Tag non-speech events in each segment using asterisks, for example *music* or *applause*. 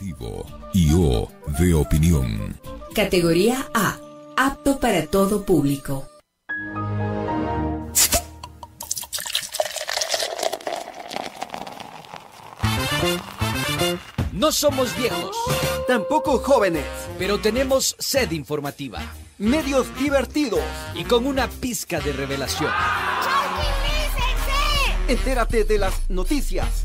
Informativo y O de opinión. Categoría A. Apto para todo público. No somos viejos, Tampoco jóvenes. pero tenemos sed informativa Medios divertidos. y con una pizca de revelación. Entérate de las noticias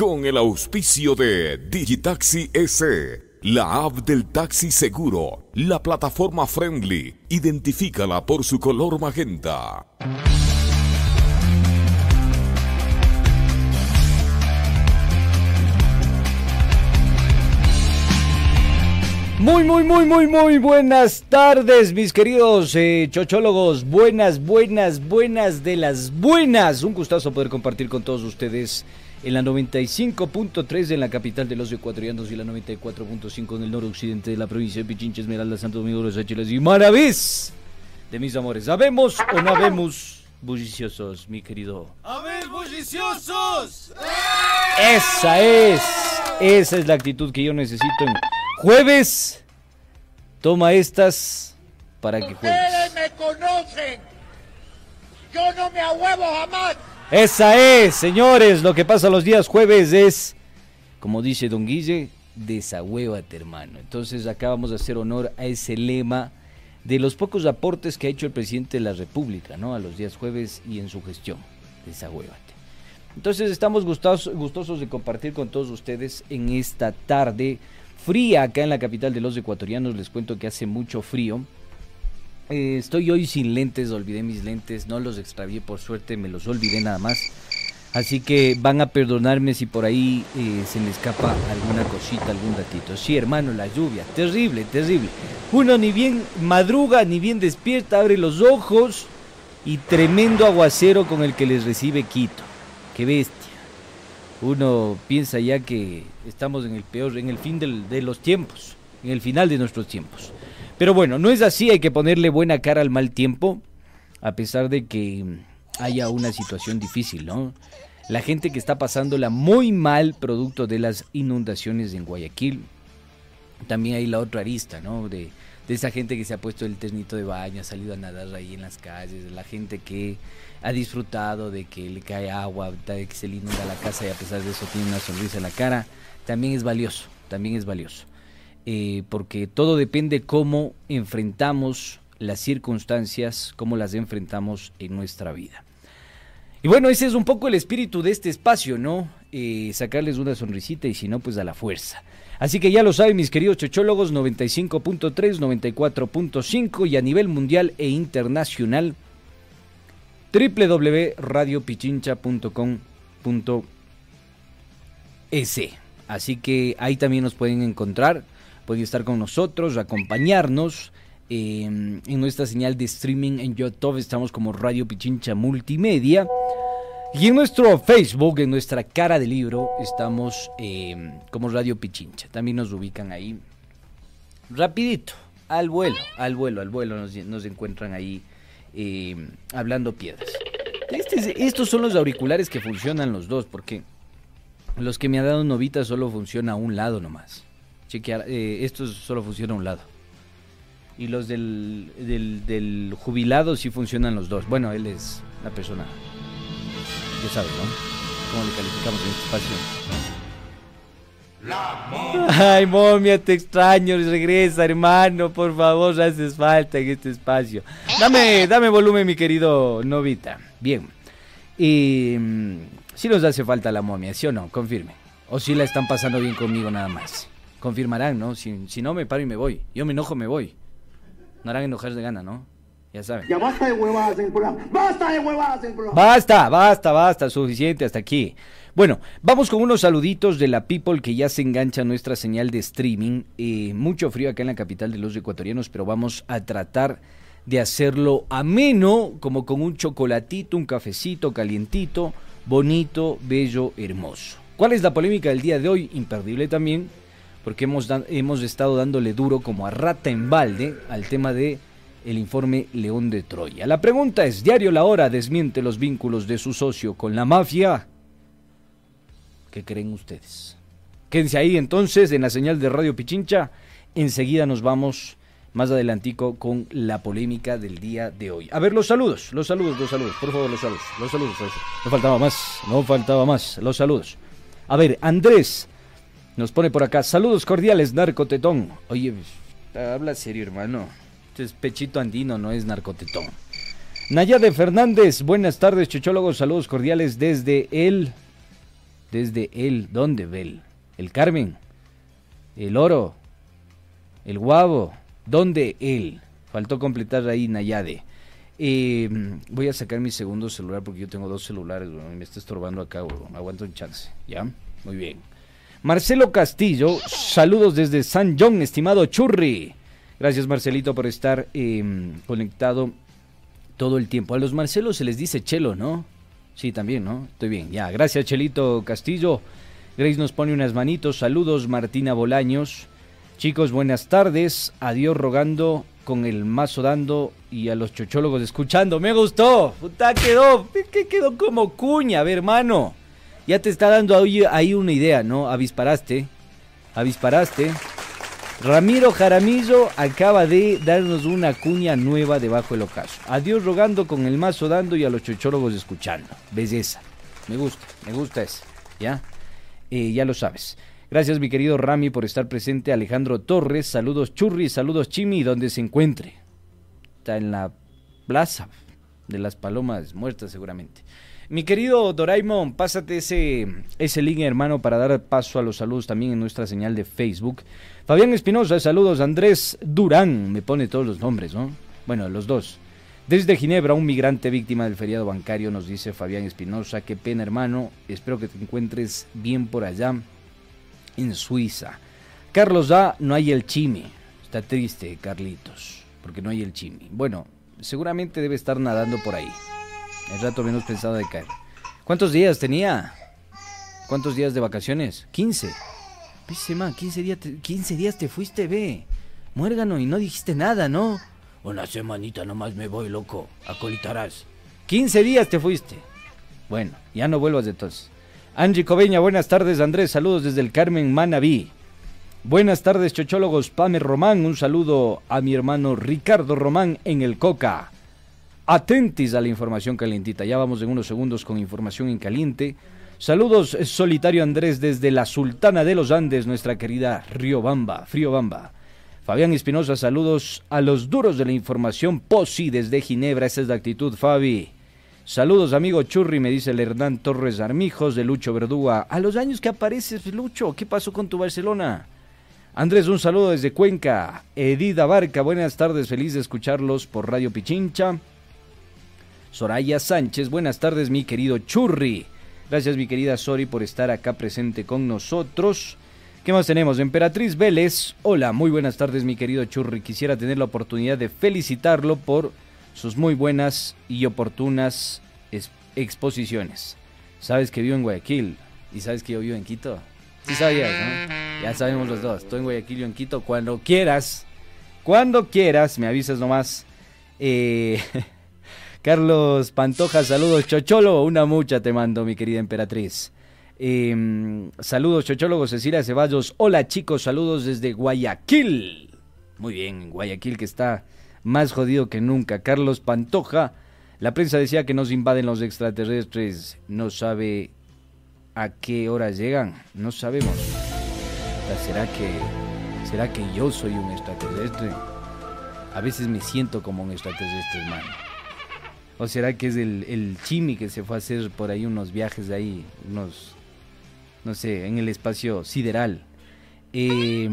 Con el auspicio de Digitaxi S, la app del taxi seguro, la plataforma friendly, identifícala por su color magenta. Muy, muy, muy, muy, muy buenas tardes, mis queridos eh, chochólogos. Buenas, buenas, buenas de las buenas. Un gustazo poder compartir con todos ustedes en la 95.3 en la capital de los ecuatorianos y la 94.5 en el noroccidente de la provincia de Pichincha, Esmeralda, Santo Domingo, Los Ángeles y Maravis. De mis amores, ¿sabemos o no habemos bulliciosos, mi querido? ¡A ver, bulliciosos! Esa es, esa es la actitud que yo necesito en jueves. Toma estas para que juegues. me conocen. Yo no me ahuevo jamás. Esa es, señores, lo que pasa los días jueves es, como dice don Guille, desahuévate, hermano. Entonces acá vamos a hacer honor a ese lema de los pocos aportes que ha hecho el presidente de la República, ¿no? A los días jueves y en su gestión, desahuévate. Entonces estamos gustosos, gustosos de compartir con todos ustedes en esta tarde fría acá en la capital de los ecuatorianos. Les cuento que hace mucho frío. Eh, estoy hoy sin lentes, olvidé mis lentes, no los extravié por suerte, me los olvidé nada más. Así que van a perdonarme si por ahí eh, se me escapa alguna cosita, algún ratito. Sí, hermano, la lluvia, terrible, terrible. Uno ni bien madruga, ni bien despierta, abre los ojos y tremendo aguacero con el que les recibe Quito. Qué bestia. Uno piensa ya que estamos en el peor, en el fin de los tiempos, en el final de nuestros tiempos. Pero bueno, no es así, hay que ponerle buena cara al mal tiempo, a pesar de que haya una situación difícil, ¿no? La gente que está pasándola muy mal producto de las inundaciones en Guayaquil. También hay la otra arista, ¿no? De, de esa gente que se ha puesto el ternito de baño, ha salido a nadar ahí en las calles, la gente que ha disfrutado de que le cae agua, de que se le inunda la casa y a pesar de eso tiene una sonrisa en la cara, también es valioso, también es valioso. Eh, porque todo depende cómo enfrentamos las circunstancias, cómo las enfrentamos en nuestra vida. Y bueno, ese es un poco el espíritu de este espacio, ¿no? Eh, sacarles una sonrisita y si no, pues a la fuerza. Así que ya lo saben, mis queridos chochólogos, 95.3, 94.5 y a nivel mundial e internacional, www.radiopichincha.com.es. Así que ahí también nos pueden encontrar, pueden estar con nosotros, acompañarnos. eh, en nuestra señal de streaming en YouTube estamos como Radio Pichincha Multimedia. Y en nuestro Facebook, en nuestra cara de libro, estamos eh, como Radio Pichincha. También nos ubican ahí. Rapidito, al vuelo, al vuelo, al vuelo nos, encuentran ahí eh, hablando piedras. Este- estos son los auriculares que funcionan los dos, porque los que me ha dado Novita solo funciona a un lado nomás. Chequear, eh, estos solo funcionan a un lado. Y los del, del, del jubilado sí funcionan los dos. Bueno, él es la persona ya sabes, ¿no? ¿Cómo le calificamos en este espacio? *laughs* Ay, momia, te extraño, regresa, hermano, por favor, haces falta en este espacio. Dame, dame volumen, mi querido Novita. Bien. Y si nos hace falta la momia, ¿sí o no? Confirme. O si la están pasando bien conmigo nada más. Confirmarán, ¿no? Si, si no, me paro y me voy. Yo me enojo, me voy. No harán enojar de gana, ¿no? Ya saben. Ya basta de huevadas en el programa. Basta de huevadas en el programa. Basta, basta, basta, suficiente hasta aquí. Bueno, vamos con unos saluditos de la people que ya se engancha a nuestra señal de streaming. Eh, mucho frío acá en la capital de los ecuatorianos, pero vamos a tratar de hacerlo ameno, como con un chocolatito, un cafecito calientito, bonito, bello, hermoso. ¿Cuál es la polémica del día de hoy? Imperdible también, porque hemos, hemos estado dándole duro como a rata en balde al tema de el informe León de Troya. La pregunta es, ¿Diario La Hora desmiente los vínculos de su socio con la mafia? ¿Qué creen ustedes? Quédense ahí entonces en la señal de Radio Pichincha. Enseguida nos vamos más adelantico con la polémica del día de hoy. A ver, los saludos, los saludos, los saludos, por favor, los saludos, los saludos. No faltaba más, no faltaba más, los saludos. A ver, Andrés nos pone por acá, saludos cordiales, narcotetón. Oye, habla serio, hermano. Este es pechito andino, no es narcotetón. Nayade Fernández, buenas tardes, chochólogos, saludos cordiales desde el... Desde el... ¿Dónde, Bel? El Carmen, el Oro, el Guavo, ¿dónde él? Faltó completar ahí Nayade. Eh, voy a sacar mi segundo celular porque yo tengo dos celulares, y me está estorbando acá, bueno, aguanto un chance, ¿ya? Muy bien. Marcelo Castillo, saludos desde San John, estimado Churri. Gracias Marcelito por estar eh, conectado todo el tiempo. A los Marcelos se les dice Chelo, ¿no? Sí, también, ¿no? Estoy bien. Ya, gracias Chelito Castillo. Grace nos pone unas manitos. Saludos Martina Bolaños. Chicos, buenas tardes. Adiós rogando con el mazo dando y a los chochólogos escuchando. Me gustó. Puta, quedó. Que quedó como cuña, a ver, hermano. Ya te está dando ahí, ahí una idea, ¿no? Avisparaste. Avisparaste. Ramiro Jaramillo acaba de darnos una cuña nueva debajo del ocaso. Adiós rogando con el mazo dando y a los chochólogos escuchando. Belleza. Me gusta, me gusta eso. ¿Ya? Eh, ya lo sabes. Gracias mi querido Rami por estar presente. Alejandro Torres, saludos Churri, saludos Chimi, donde se encuentre. Está en la plaza de las palomas muertas seguramente. Mi querido Doraemon, pásate ese, ese link, hermano, para dar paso a los saludos también en nuestra señal de Facebook. Fabián Espinosa, saludos. Andrés Durán, me pone todos los nombres, ¿no? Bueno, los dos. Desde Ginebra, un migrante víctima del feriado bancario, nos dice Fabián Espinosa. Qué pena, hermano. Espero que te encuentres bien por allá, en Suiza. Carlos A, no hay el chimi. Está triste, Carlitos, porque no hay el chimi. Bueno, seguramente debe estar nadando por ahí. El rato menos pensado de caer. ¿Cuántos días tenía? ¿Cuántos días de vacaciones? 15. Pise, man, 15 días, te, 15 días te fuiste, ve. Muérgano, y no dijiste nada, ¿no? Una semanita nomás me voy, loco. Acolitarás. 15 días te fuiste. Bueno, ya no vuelvas de entonces. Angie Cobeña, buenas tardes, Andrés. Saludos desde el Carmen Manaví. Buenas tardes, chochólogos. Pame Román, un saludo a mi hermano Ricardo Román en el Coca. Atentis a la información calientita. Ya vamos en unos segundos con información en caliente. Saludos, eh, solitario Andrés, desde la Sultana de los Andes, nuestra querida Riobamba, Friobamba. Fabián Espinosa, saludos a los duros de la información POSI desde Ginebra. Esa es la actitud, Fabi. Saludos, amigo Churri, me dice el Hernán Torres Armijos de Lucho Verduga. A los años que apareces, Lucho, ¿qué pasó con tu Barcelona? Andrés, un saludo desde Cuenca. Edith Abarca, buenas tardes, feliz de escucharlos por Radio Pichincha. Soraya Sánchez, buenas tardes, mi querido Churri. Gracias, mi querida Sori, por estar acá presente con nosotros. ¿Qué más tenemos? Emperatriz Vélez. Hola, muy buenas tardes, mi querido Churri. Quisiera tener la oportunidad de felicitarlo por sus muy buenas y oportunas es- exposiciones. Sabes que vivo en Guayaquil y sabes que yo vivo en Quito. Sí sabías, ¿no? Ya sabemos los dos. Estoy en Guayaquil y en Quito. Cuando quieras, cuando quieras, me avisas nomás. Eh, *laughs* Carlos Pantoja, saludos Chocholo, una mucha te mando, mi querida emperatriz. Eh, saludos Chochólogo, Cecilia Ceballos. Hola chicos, saludos desde Guayaquil. Muy bien, Guayaquil que está más jodido que nunca. Carlos Pantoja, la prensa decía que nos invaden los extraterrestres. No sabe a qué hora llegan, no sabemos. ¿Será que, será que yo soy un extraterrestre? A veces me siento como un extraterrestre, hermano. ¿O será que es el, el chimi que se fue a hacer por ahí unos viajes de ahí, unos, no sé, en el espacio sideral? Eh,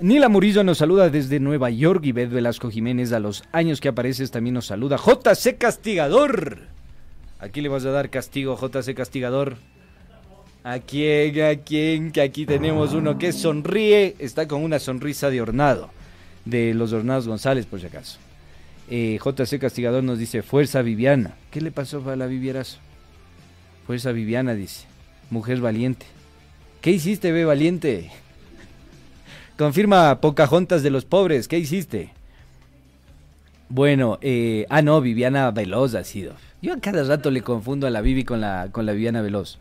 Nila Murillo nos saluda desde Nueva York y Velasco Jiménez a los años que apareces también nos saluda. JC Castigador. Aquí le vas a dar castigo, JC Castigador. ¿A quién? ¿A quién? Que aquí tenemos uno que sonríe, está con una sonrisa de hornado. De los Hornados González, por si acaso. Eh, JC Castigador nos dice, Fuerza Viviana. ¿Qué le pasó a la Vivierazo? Fuerza Viviana dice, mujer valiente. ¿Qué hiciste, ve valiente? *laughs* Confirma Pocahontas de los pobres, ¿qué hiciste? Bueno, eh, ah no, Viviana Veloz ha sido. Yo a cada rato le confundo a la Vivi con la, con la Viviana Veloz.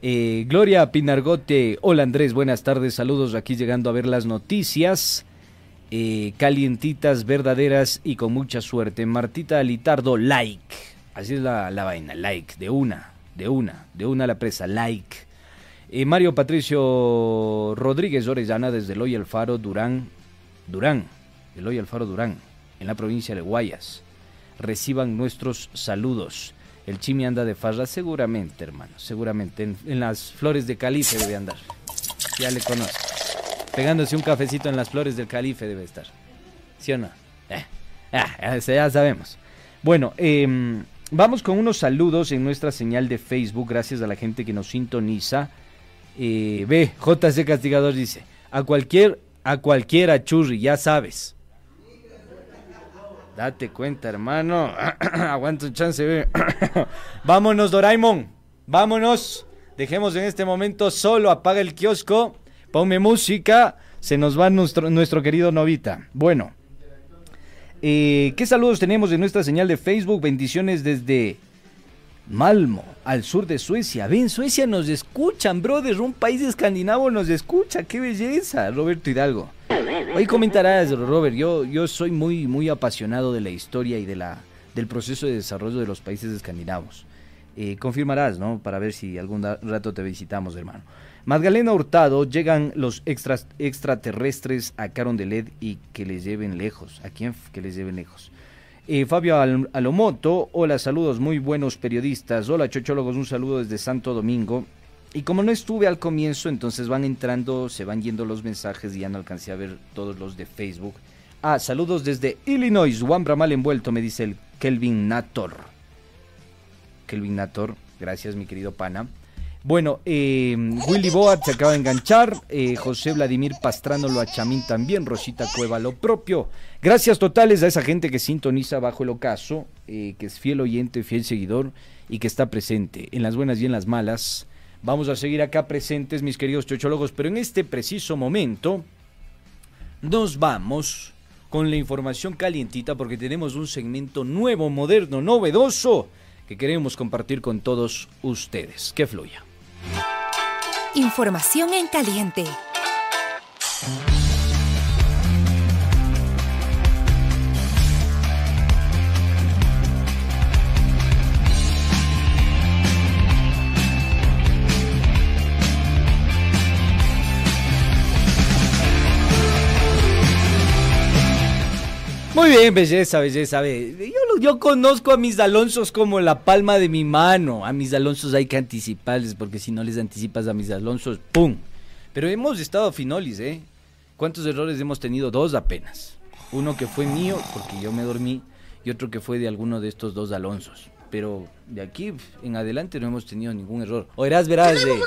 Eh, Gloria Pinargote, hola Andrés, buenas tardes, saludos aquí llegando a ver las noticias. Eh, calientitas, verdaderas y con mucha suerte. Martita Litardo, like. Así es la, la vaina, like, de una, de una, de una a la presa, like. Eh, Mario Patricio Rodríguez Orellana desde Eloy Alfaro, Durán, Durán, Eloy Alfaro, Durán, en la provincia de Guayas. Reciban nuestros saludos. El Chimi anda de farra, seguramente, hermano, seguramente. En, las flores de Calife debe andar. Ya le conozco. Pegándose un cafecito en las flores del Calife debe estar. ¿Sí o no? Eh, ah, ya sabemos. Bueno, eh, vamos con unos saludos en nuestra señal de Facebook, gracias a la gente que nos sintoniza. Eh, ve, JC Castigador dice, a cualquier, a cualquiera churri, ya sabes. Date cuenta, hermano. *coughs* Aguanta un chance, ve. *coughs* Vámonos, Doraemon. Vámonos. Dejemos en este momento solo, apaga el kiosco, ponme música, se nos va nuestro, querido Novita. Bueno, eh, ¿qué saludos tenemos en nuestra señal de Facebook? Bendiciones desde Malmo, al sur de Suecia. Ven, Suecia nos escuchan, brother. Un país escandinavo nos escucha. ¡Qué belleza! Roberto Hidalgo. Hoy comentarás, Robert. Yo, yo soy muy, muy apasionado de la historia y de la, del proceso de desarrollo de los países escandinavos. Eh, confirmarás, ¿no? Para ver si algún rato te visitamos, hermano. Magdalena Hurtado, llegan los extraterrestres a Caron de Led y que les lleven lejos. ¿A quién? Que les lleven lejos. Eh, Fabio Al Alomoto, hola, saludos, muy buenos periodistas. Hola, chochólogos, un saludo desde Santo Domingo. Y como no estuve al comienzo, entonces van entrando, se van yendo los mensajes y ya no alcancé a ver todos los de Facebook. Ah, saludos desde Illinois, Wambra mal envuelto, me dice el Kelvin Nator. Kelvin Nator, gracias mi querido pana. Bueno, eh, Willy Boat se acaba de enganchar, eh, José Vladimir Pastrano lo Chamín también, Rosita Cueva lo propio. Gracias totales a esa gente que sintoniza bajo el ocaso, eh, que es fiel oyente, fiel seguidor y que está presente en las buenas y en las malas. Vamos a seguir acá presentes, mis queridos chochólogos, pero en este preciso momento nos vamos con la información calientita porque tenemos un segmento nuevo, moderno, novedoso que queremos compartir con todos ustedes. Que fluya. Información en caliente. Muy bien, belleza, belleza. Yo, yo conozco a mis Alonsos como la palma de mi mano. A mis Alonsos hay que anticiparles, porque si no les anticipas a mis Alonsos, ¡pum! Pero hemos estado finolis, ¿eh? ¿Cuántos errores hemos tenido? Dos apenas. Uno que fue mío, porque yo me dormí, y otro que fue de alguno de estos dos Alonsos. Pero de aquí en adelante no hemos tenido ningún error. Oirás, verás de...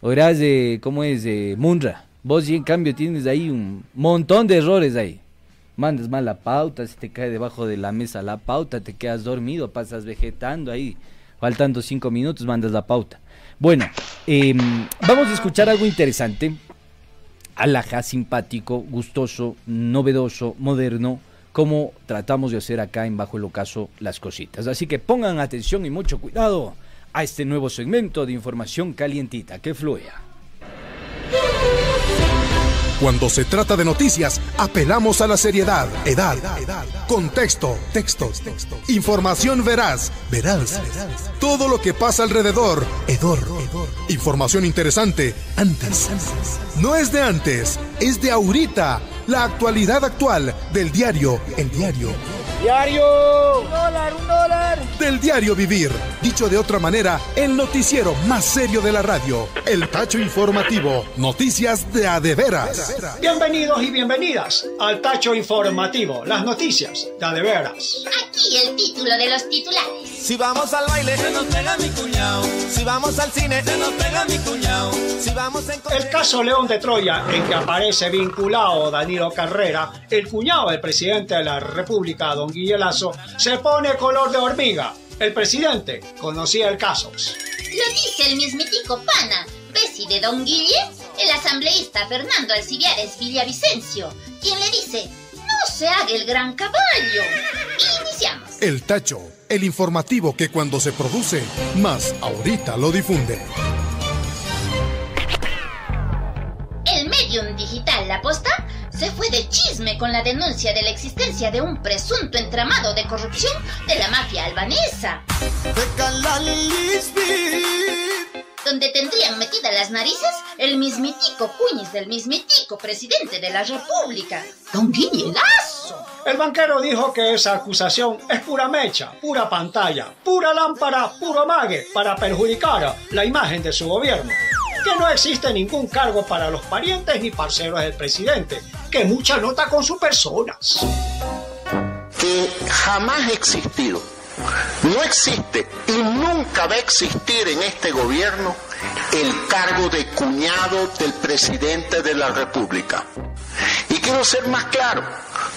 Oirás de... ¿Cómo es? De Munra. Vos, y en cambio, tienes ahí un montón de errores ahí mandas mal la pauta, se te cae debajo de la mesa la pauta, te quedas dormido, pasas vegetando ahí, faltando cinco minutos, mandas la pauta. Bueno, em, vamos a escuchar algo interesante, alajá, simpático, gustoso, novedoso, moderno, como tratamos de hacer acá en Bajo el Ocaso las cositas. Así que pongan atención y mucho cuidado a este nuevo segmento de información calientita que fluya. Cuando se trata de noticias, apelamos a la seriedad, edad, contexto, texto, información veraz, verás, todo lo que pasa alrededor, hedor, información interesante, antes. No es de antes, es de ahorita, la actualidad actual del diario El Diario. Diario. Un dólar, un dólar. Del diario vivir. Dicho de otra manera, el noticiero más serio de la radio. El Tacho Informativo. Noticias de a de veras. Bienvenidos y bienvenidas al Tacho Informativo. Las noticias de a de veras. Aquí el título de los titulares. Si vamos al baile, se nos pega mi cuñado. Si vamos al cine, se nos pega mi cuñado. Si vamos en... El caso León de Troya, en que aparece vinculado Danilo Carrera, el cuñado del presidente de la República, don Guille Lazo, se pone color de hormiga. El presidente conocía el caso. Lo dice el mismitico pana, Bessi de don Guille, el asambleísta Fernando Alcibiades Villavicencio, quien le dice, no se haga el gran caballo. Iniciamos. El Tacho, el informativo que cuando se produce, más ahorita lo difunde. El medium digital La Posta se fue de chisme con la denuncia de la existencia de un presunto entramado de corrupción de la mafia albanesa. Donde tendrían metidas las narices el mismitico cuñiz del mismitico presidente de la República, Don Guille Lazo. El banquero dijo que esa acusación es pura mecha, pura pantalla, pura lámpara, puro mague para perjudicar la imagen de su gobierno. Que no existe ningún cargo para los parientes ni parceros del presidente, que mucha nota con sus personas. Que jamás ha existido, no existe y nunca va a existir en este gobierno el cargo de cuñado del presidente de la República. Y quiero ser más claro,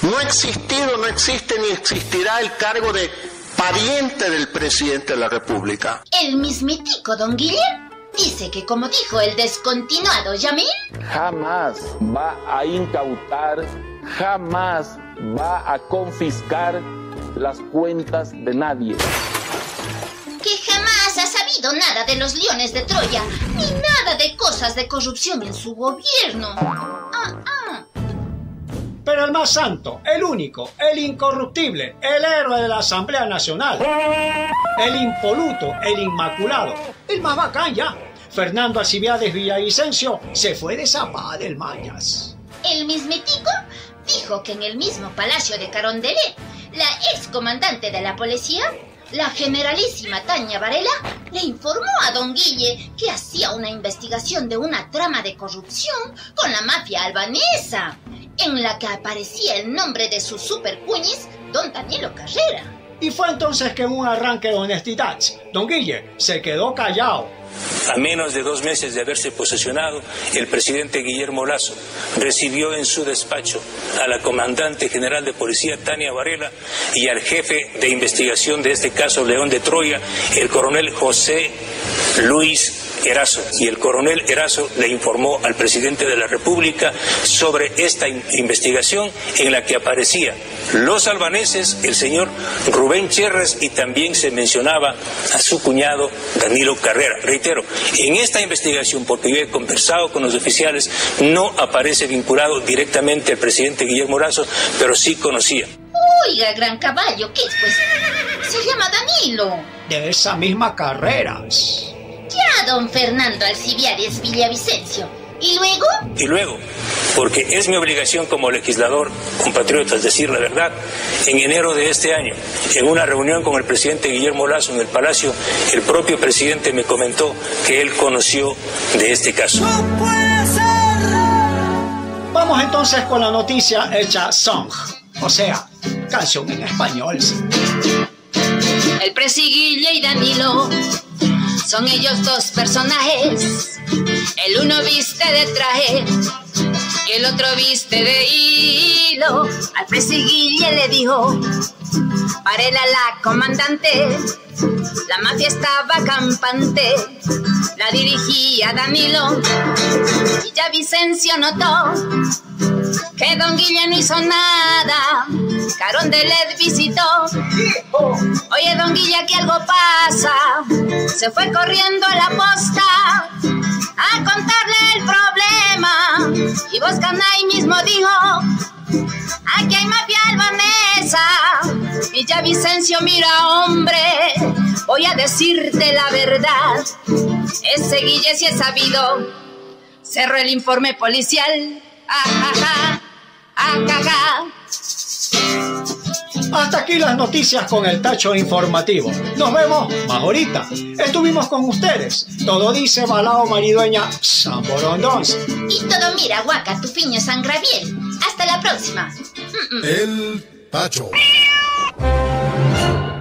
no ha existido, no existe ni existirá el cargo de pariente del presidente de la República. El mismitico don Guillermo dice que como dijo el descontinuado Yamil, jamás va a incautar, jamás va a confiscar las cuentas de nadie. Que jamás ha sabido nada de los leones de Troya, ni nada de cosas de corrupción en su gobierno. Ah, ah. Pero el más santo, el único, el incorruptible, el héroe de la Asamblea Nacional, el impoluto, el inmaculado, el más bacán ya, Fernando Alcibiades Villavicencio, se fue de Zapá del Mañas. El mismitico dijo que en el mismo palacio de Carondelet, la ex comandante de la policía, la generalísima Tania Varela, le informó a don Guille que hacía una investigación de una trama de corrupción con la mafia albanesa, en la que aparecía el nombre de su supercuñiz, don Danilo Carrera. Y fue entonces que en un arranque de honestidad, don Guille se quedó callado. A menos de dos meses de haberse posesionado, el presidente Guillermo Lazo recibió en su despacho a la comandante general de policía Tania Varela y al jefe de investigación de este caso León de Troya, el coronel José Luis Erazo. Y el coronel Erazo le informó al presidente de la República sobre esta investigación en la que aparecía los albaneses, el señor Rubén Cherres y también se mencionaba a su cuñado Danilo Carrera. Reitero, en esta investigación, porque yo he conversado con los oficiales, no aparece vinculado directamente el presidente Guillermo Erazo, pero sí conocía. Oiga, gran caballo, ¿qué pues? Se llama Danilo. De esa misma carrera. Ya, don Fernando Alcibiades Villavicencio. ¿Y luego? Y luego, porque es mi obligación como legislador, compatriotas, decir la verdad, en enero de este año, en una reunión con el presidente Guillermo Lazo en el Palacio, el propio presidente me comentó que él conoció de este caso. Vamos entonces con la noticia hecha song, o sea, canción en español. El presiguille y Danilo son ellos dos personajes. El uno viste de traje y el otro viste de hilo. Al presiguille le dijo, Varela la comandante, la mafia estaba campante, la dirigía Danilo y ya Vicencio notó que Don Guille no hizo nada. Carondelet visitó. Oye, Don Guille, aquí algo pasa. Se fue corriendo a la posta a contarle el problema. Y Boscanay mismo dijo: Aquí hay mafia albanesa. Y Vicencio, mira, hombre, voy a decirte la verdad. Ese Guille sí es sabido. Cerró el informe policial. Hasta aquí las noticias con el tacho informativo. Nos vemos más ahorita. Estuvimos con ustedes. Todo dice Balao Maridueña San Borondons. Y todo mira, guaca, tu fiño sangra bien. Hasta la próxima. El Tacho.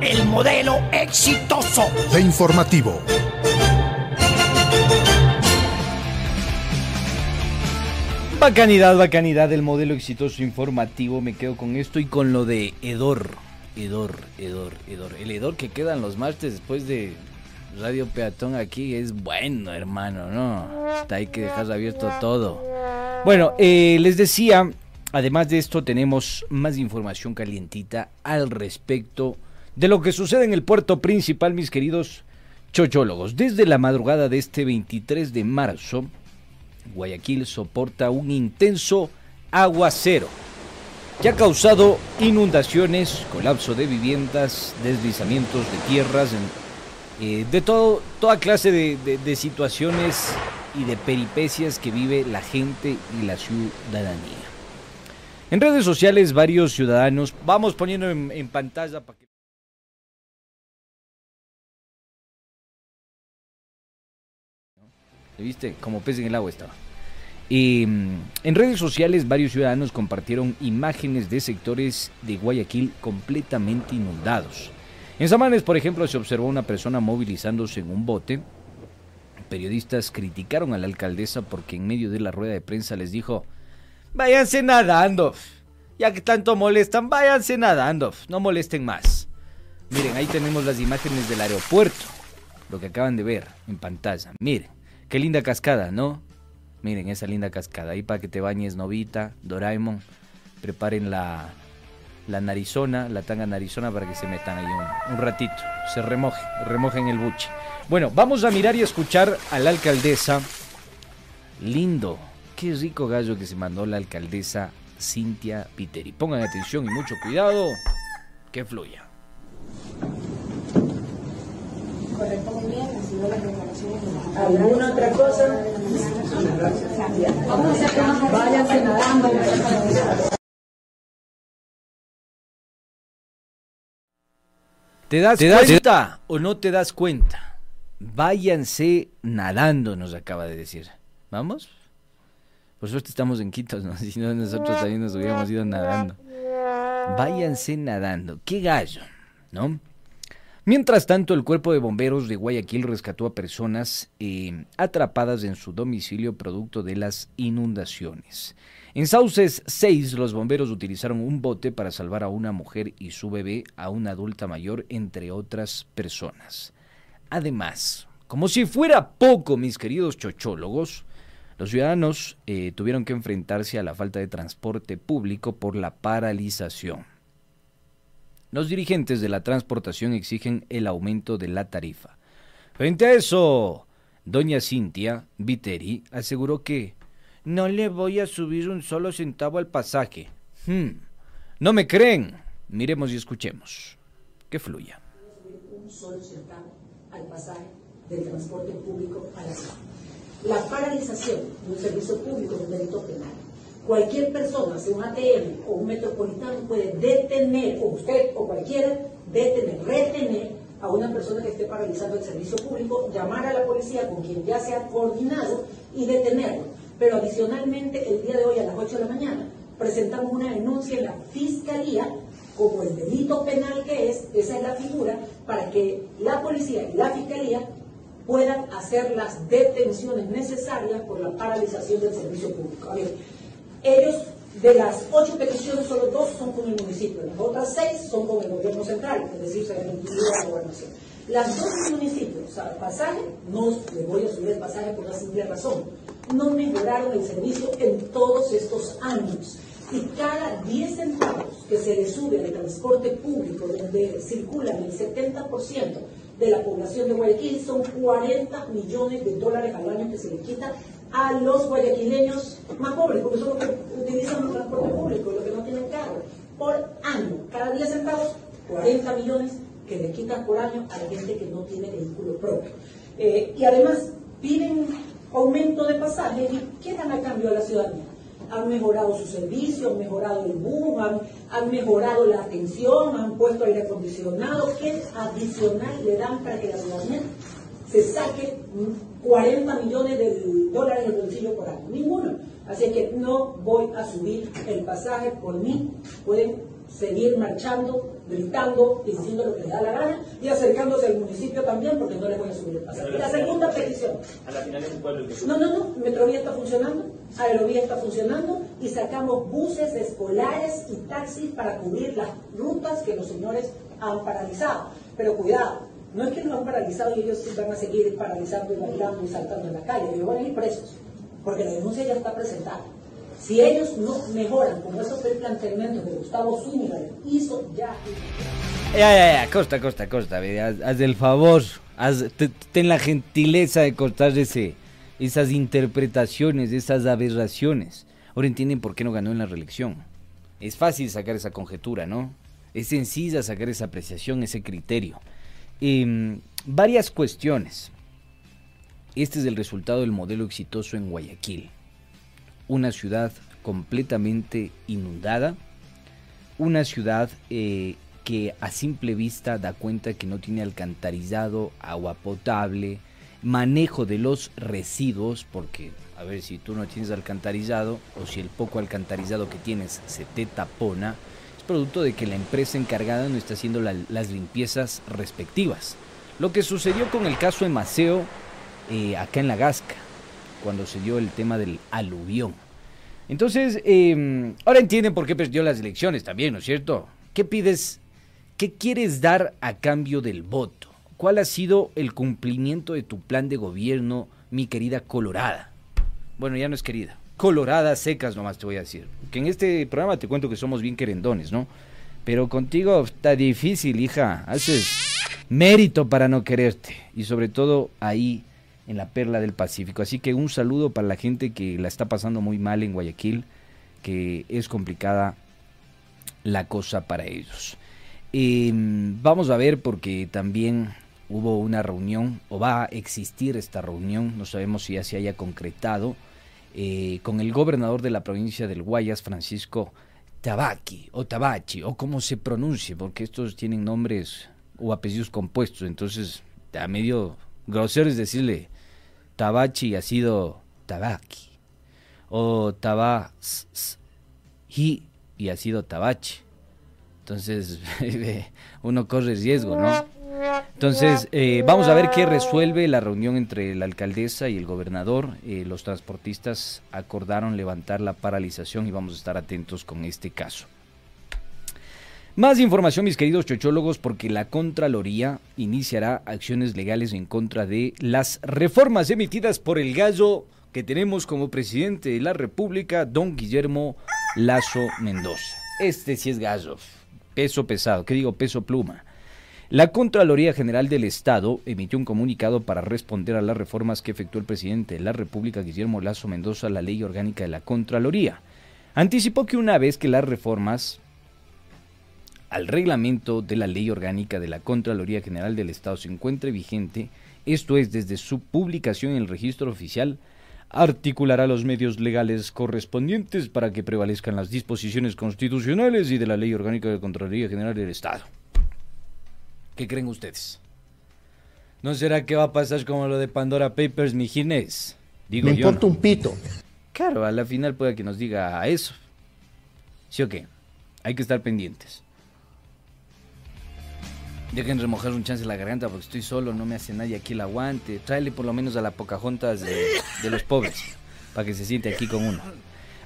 El modelo exitoso. De informativo. Bacanidad, bacanidad, el modelo exitoso informativo. Me quedo con esto y con lo de Edor. Edor, Edor, Edor. El Edor que quedan los martes después de Radio Peatón aquí es bueno, hermano, ¿no? Hay que dejar abierto todo. Bueno, eh, les decía, además de esto, tenemos más información calientita al respecto de lo que sucede en el puerto principal, mis queridos chochólogos. Desde la madrugada de este 23 de marzo, Guayaquil soporta un intenso aguacero que ha causado inundaciones, colapso de viviendas, deslizamientos de tierras, eh, de todo, toda clase de, situaciones y de peripecias que vive la gente y la ciudadanía. En redes sociales varios ciudadanos, vamos poniendo en, en pantalla para que... ¿Viste? Como pez en el agua estaba. Eh, en redes sociales varios ciudadanos compartieron imágenes de sectores de Guayaquil completamente inundados. En Samanes, por ejemplo, se observó una persona movilizándose en un bote. Periodistas criticaron a la alcaldesa porque en medio de la rueda de prensa les dijo, váyanse nadando, ya que tanto molestan, váyanse nadando, no molesten más. Miren, ahí tenemos las imágenes del aeropuerto, lo que acaban de ver en pantalla. Miren, qué linda cascada, ¿no? Miren esa linda cascada. Ahí para que te bañes, Novita, Doraemon. Preparen la, la narizona, la tanga narizona para que se metan ahí un, un ratito. Se remoje, remojen el buche. Bueno, vamos a mirar y escuchar a la alcaldesa. Lindo, qué rico gallo que se mandó la alcaldesa Cintia Piteri. Pongan atención y mucho cuidado. Que fluya. Correcto, muy bien, han sido las declaraciones. ¿Alguna otra cosa? Váyanse nadando. ¿Te das, ¿Te das cuenta o no te das cuenta? Váyanse nadando, nos acaba de decir. ¿Vamos? Por suerte estamos en Quitos, ¿no? *laughs* Si no, nosotros también nos hubiéramos ido nadando. Váyanse nadando. ¡Qué gallo! ¿No? Mientras tanto, el cuerpo de bomberos de Guayaquil rescató a personas eh, atrapadas en su domicilio producto de las inundaciones. En Sauces 6, los bomberos utilizaron un bote para salvar a una mujer y su bebé, a una adulta mayor, entre otras personas. Además, como si fuera poco, mis queridos chochólogos, los ciudadanos eh, tuvieron que enfrentarse a la falta de transporte público por la paralización. Los dirigentes de la transportación exigen el aumento de la tarifa. Frente a eso, doña Cintia Viteri aseguró que no le voy a subir un solo centavo al pasaje. Hmm. ¿No me creen? Miremos y escuchemos. Que fluya. Un solo centavo al pasaje del transporte público a la ciudad. La paralización de un servicio público delito penal cualquier persona, sea un ATM o un metropolitano, puede detener, o usted o cualquiera, detener, retener a una persona que esté paralizando el servicio público, llamar a la policía con quien ya se ha coordinado y detenerlo. Pero adicionalmente, el día de hoy a las 8 de la mañana, presentamos una denuncia en la Fiscalía como el delito penal que es, esa es la figura, para que la policía y la Fiscalía puedan hacer las detenciones necesarias por la paralización del servicio público. A ver, ellos, de las ocho peticiones, solo dos son con el municipio, las otras seis son con el gobierno central, es decir, se han incluido la gobernación. Las dos municipios, o sea, pasaje, no le voy a subir el pasaje por la simple razón, no mejoraron el servicio en todos estos años. Y cada 10 centavos que se le sube al transporte público, donde circulan el 70% de la población de Guayaquil, son 40 millones de dólares al año que se le quita a los guayaquileños más pobres, porque son los que utilizan el transporte público, los que no tienen carro, por año. Cada 10 centavos, 40 millones que le quitan por año a la gente que no tiene vehículo propio. Eh, y además piden aumento de pasaje y ¿qué dan a cambio a la ciudadanía? han mejorado su servicio, han mejorado el boom, han, han mejorado la atención, han puesto aire acondicionado. ¿Qué adicional le dan para que la ciudadanía se saque 40 millones de dólares del bolsillo por año? Ninguno. Así que no voy a subir el pasaje por mí. Pueden seguir marchando, gritando diciendo lo que les da la gana y acercándose al municipio también porque no les voy a subir el pasaje. La segunda petición. A la final es un pueblo que No, no, no, Metrovía está funcionando, Aerovía está funcionando y sacamos buses escolares y taxis para cubrir las rutas que los señores han paralizado. Pero cuidado, no es que nos han paralizado y ellos van a seguir paralizando y bailando y saltando en la calle, ellos van a ir presos, porque la denuncia ya está presentada. Si ellos no mejoran, como esos tres planteamientos que Gustavo Zúñiga hizo ya... Ya, ya, ya, costa, costa, costa, haz, haz el favor, haz, te- ten la gentileza de cortar ese, esas interpretaciones, esas aberraciones. Ahora entienden por qué no ganó en la reelección. Es fácil sacar esa conjetura, ¿no? Es sencilla sacar esa apreciación, ese criterio. Em, varias cuestiones. Este es el resultado del modelo exitoso en Guayaquil. Una ciudad completamente inundada, una ciudad eh, que a simple vista da cuenta que no tiene alcantarizado, agua potable, manejo de los residuos, porque a ver si tú no tienes alcantarizado o si el poco alcantarizado que tienes se te tapona, producto de que la empresa encargada no está haciendo la- las limpiezas respectivas. Lo que sucedió con el caso de Maceo eh, acá en La Gasca, cuando se dio el tema del aluvión. Entonces, eh, ahora entienden por qué perdió las elecciones también, ¿no es cierto? ¿Qué pides? ¿Qué quieres dar a cambio del voto? ¿Cuál ha sido el cumplimiento de tu plan de gobierno, mi querida Colorada? Bueno, ya no es querida. Colorada secas nomás te voy a decir. Que en este programa te cuento que somos bien querendones, ¿no? Pero contigo está difícil, hija. Haces mérito para no quererte. Y sobre todo ahí en la perla del Pacífico. Así que un saludo para la gente que la está pasando muy mal en Guayaquil, que es complicada la cosa para ellos. Eh, vamos a ver porque también hubo una reunión o va a existir esta reunión, no sabemos si ya se haya concretado, eh, con el gobernador de la provincia del Guayas, Francisco Tabaqui o Tabachi o como se pronuncie, porque estos tienen nombres o apellidos compuestos, entonces a medio grosero es decirle Tabachi ha sido Tabaki o Tabachi y ha sido Tabachi. Entonces *laughs* uno corre riesgo, ¿no? Entonces, eh, vamos a ver qué resuelve la reunión entre la alcaldesa y el gobernador. Eh, los transportistas acordaron levantar la paralización y vamos a estar atentos con este caso. Más información, mis queridos chochólogos, porque la Contraloría iniciará acciones legales en contra de las reformas emitidas por el gallo que tenemos como presidente de la República, don Guillermo Lazo Mendoza. Este sí es gallo, peso pesado, ¿qué digo? Peso pluma. La Contraloría General del Estado emitió un comunicado para responder a las reformas que efectuó el presidente de la República, Guillermo Lazo Mendoza, a la ley orgánica de la Contraloría. Anticipó que una vez que las reformas al reglamento de la ley orgánica de la Contraloría General del Estado se encuentre vigente, esto es desde su publicación en el registro oficial, articulará los medios legales correspondientes para que prevalezcan las disposiciones constitucionales y de la ley orgánica de la Contraloría General del Estado. ¿Qué creen ustedes? ¿No será que va a pasar como lo de Pandora Papers, mijines? Digo Me yo. importa ¿no? un pito. Claro, a la final puede que nos diga eso. ¿Sí o qué? Hay que estar pendientes. Dejen remojar un chance la garganta porque estoy solo, no me hace nadie aquí el aguante. Tráele por lo menos a la Pocahontas de, de los pobres, para que se siente aquí con uno.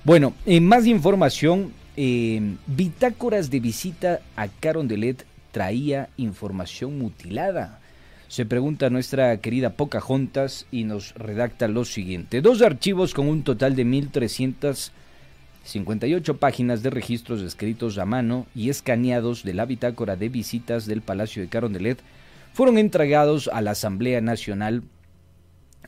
Bueno, en más información, eh, bitácoras de visita a Carondelet traía información mutilada. Se pregunta nuestra querida Pocahontas y nos redacta lo siguiente. Dos archivos con un total de 1.358 páginas de registros escritos a mano y escaneados de la bitácora de visitas del Palacio de Carondelet fueron entregados a la Asamblea Nacional.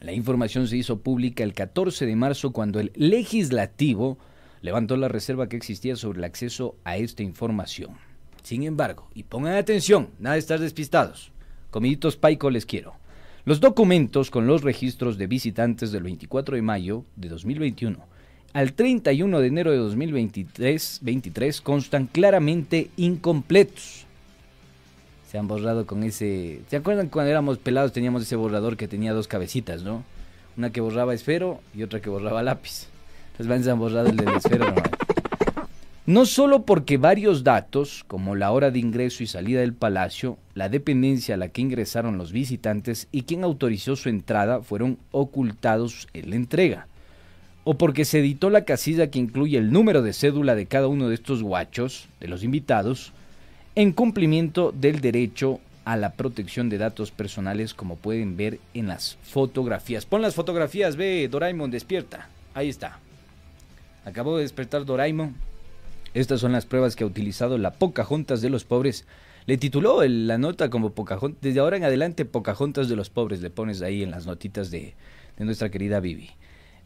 La información se hizo pública el 14 de marzo cuando el legislativo levantó la reserva que existía sobre el acceso a esta información. Sin embargo, y pongan atención, nada de estar despistados. Comiditos Paico les quiero. Los documentos con los registros de visitantes del 24 de mayo de 2021 al 31 de enero de 2023 23, constan claramente incompletos. Se han borrado con ese... ¿Se acuerdan cuando éramos pelados teníamos ese borrador que tenía dos cabecitas, no? Una que borraba esfero y otra que borraba lápiz. Entonces se han borrado el del esfero. *laughs* No solo porque varios datos, como la hora de ingreso y salida del palacio, la dependencia a la que ingresaron los visitantes y quien autorizó su entrada fueron ocultados en la entrega, o porque se editó la casilla que incluye el número de cédula de cada uno de estos guachos, de los invitados, en cumplimiento del derecho a la protección de datos personales como pueden ver en las fotografías. Pon las fotografías, ve, Doraemon, despierta. Ahí está. Acabó de despertar Doraemon. Estas son las pruebas que ha utilizado la Pocahontas de los pobres. Le tituló la nota como Pocahontas. Desde ahora en adelante, Pocahontas de los pobres. Le pones ahí en las notitas de, nuestra querida Vivi.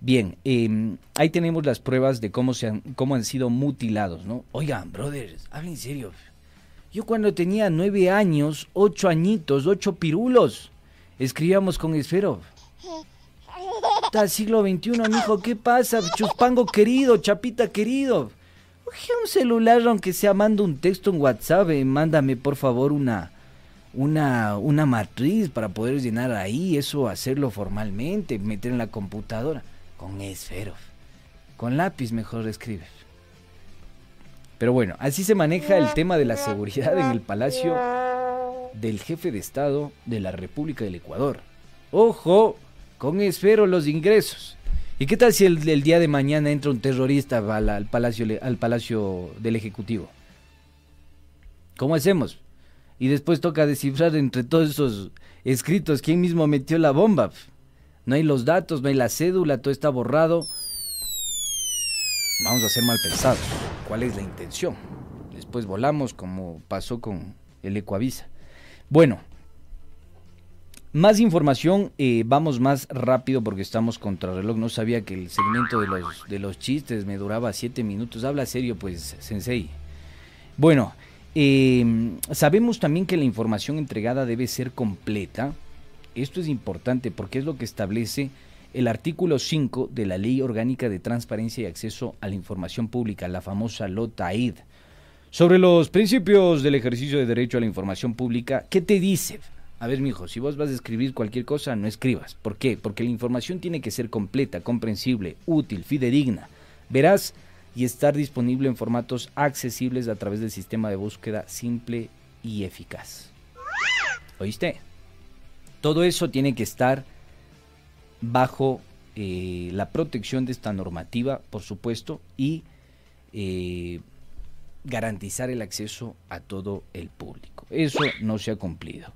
Bien, em, ahí tenemos las pruebas de cómo, se han, cómo han sido mutilados, ¿no? Oigan, brothers, hablen en serio. Yo cuando tenía nueve años, ocho añitos, ocho pirulos, escribíamos con esfero. Está siglo XXI, mijo, ¿qué pasa? Chuspango querido, chapita querido. Oye, un celular, aunque sea, mando un texto en WhatsApp, eh, mándame por favor una, una, una matriz para poder llenar ahí, eso hacerlo formalmente, meter en la computadora. Con esfero. Con lápiz mejor escribes. Pero bueno, así se maneja el tema de la seguridad en el palacio del jefe de Estado de la República del Ecuador. Ojo, con esfero los ingresos. ¿Y qué tal si el, día de mañana entra un terrorista al, palacio, al palacio del Ejecutivo? ¿Cómo hacemos? Y después toca descifrar entre todos esos escritos quién mismo metió la bomba. No hay los datos, no hay la cédula, todo está borrado. Vamos a ser mal pensados. ¿Cuál es la intención? Después volamos como pasó con el Ecuavisa. Bueno, más información, eh, vamos más rápido porque estamos contra reloj. No sabía que el segmento de los, de los chistes me duraba siete minutos. Habla serio, pues, Sensei. Bueno, em, sabemos también que la información entregada debe ser completa. Esto es importante porque es lo que establece el artículo 5 de la Ley Orgánica de Transparencia y Acceso a la Información Pública, la famosa LOTAID. Sobre los principios del ejercicio de derecho a la información pública, ¿qué te dice? A ver, mijo, si vos vas a escribir cualquier cosa, no escribas. ¿Por qué? Porque la información tiene que ser completa, comprensible, útil, fidedigna, veraz y estar disponible en formatos accesibles a través del sistema de búsqueda simple y eficaz. ¿Oíste? Todo eso tiene que estar bajo eh, la protección de esta normativa, por supuesto, y eh, garantizar el acceso a todo el público. Eso no se ha cumplido.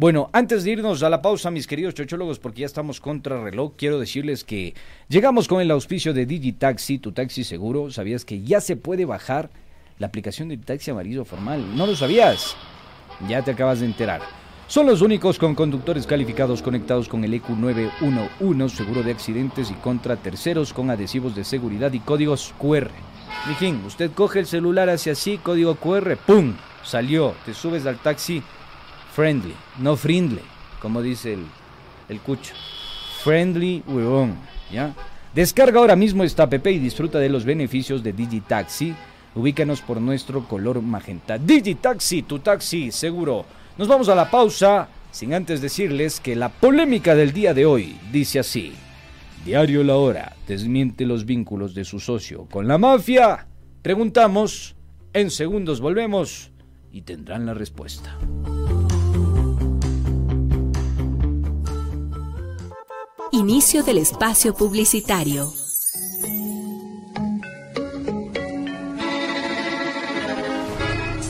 Bueno, antes de irnos a la pausa, mis queridos chochólogos, porque ya estamos contra reloj, quiero decirles que llegamos con el auspicio de Digitaxi, tu taxi seguro. ¿Sabías que ya se puede bajar la aplicación de taxi amarillo formal? ¿No lo sabías? Ya te acabas de enterar. Son los únicos con conductores calificados conectados con el EQ911, seguro de accidentes y contra terceros con adhesivos de seguridad y códigos QR. Mijín, usted coge el celular hacia así, código QR, ¡pum! Salió, te subes al taxi friendly, no friendly, como dice el, el cucho. Friendly huevón, ¿ya? Descarga ahora mismo esta app y disfruta de los beneficios de Digitaxi. Ubícanos por nuestro color magenta. Digitaxi, tu taxi seguro. Nos vamos a la pausa, sin antes decirles que la polémica del día de hoy dice así. Diario La Hora desmiente los vínculos de su socio con la mafia. Preguntamos, en segundos volvemos y tendrán la respuesta. Inicio del espacio publicitario.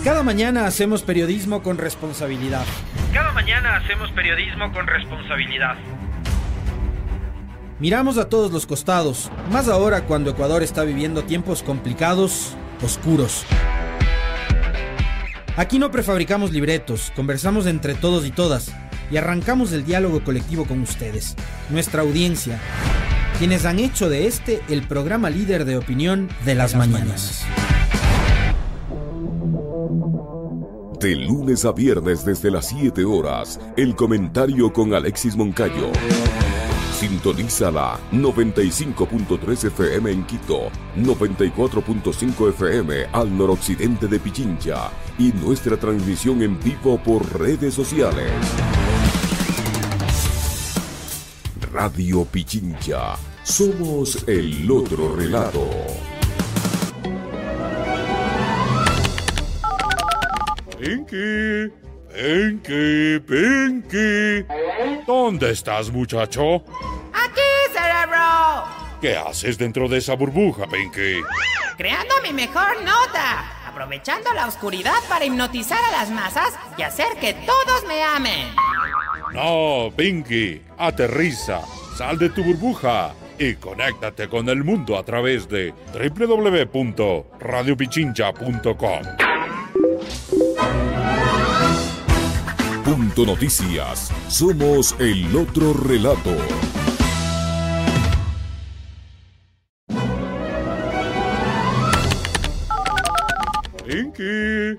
Cada mañana hacemos periodismo con responsabilidad. Cada mañana hacemos periodismo con responsabilidad. Miramos a todos los costados, más ahora cuando Ecuador está viviendo tiempos complicados, oscuros. Aquí no prefabricamos libretos, conversamos entre todos y todas y arrancamos el diálogo colectivo con ustedes, nuestra audiencia, quienes han hecho de este el programa líder de opinión de las, mañanas. De lunes a viernes desde las 7 horas, el comentario con Alexis Moncayo. Sintonízala 95.3 FM en Quito, 94.5 FM al noroccidente de Pichincha y nuestra transmisión en vivo por redes sociales. Radio Pichincha, somos el otro relato. Pinky, Pinky, Pinky. ¿Dónde estás, muchacho? ¡Aquí, cerebro! ¿Qué haces dentro de esa burbuja, Pinky? Creando mi mejor nota, aprovechando la oscuridad para hipnotizar a las masas y hacer que todos me amen. No, Pinky, aterriza, sal de tu burbuja y conéctate con el mundo a través de www.radiopichincha.com. Punto Noticias. Somos el otro relato. Pinky,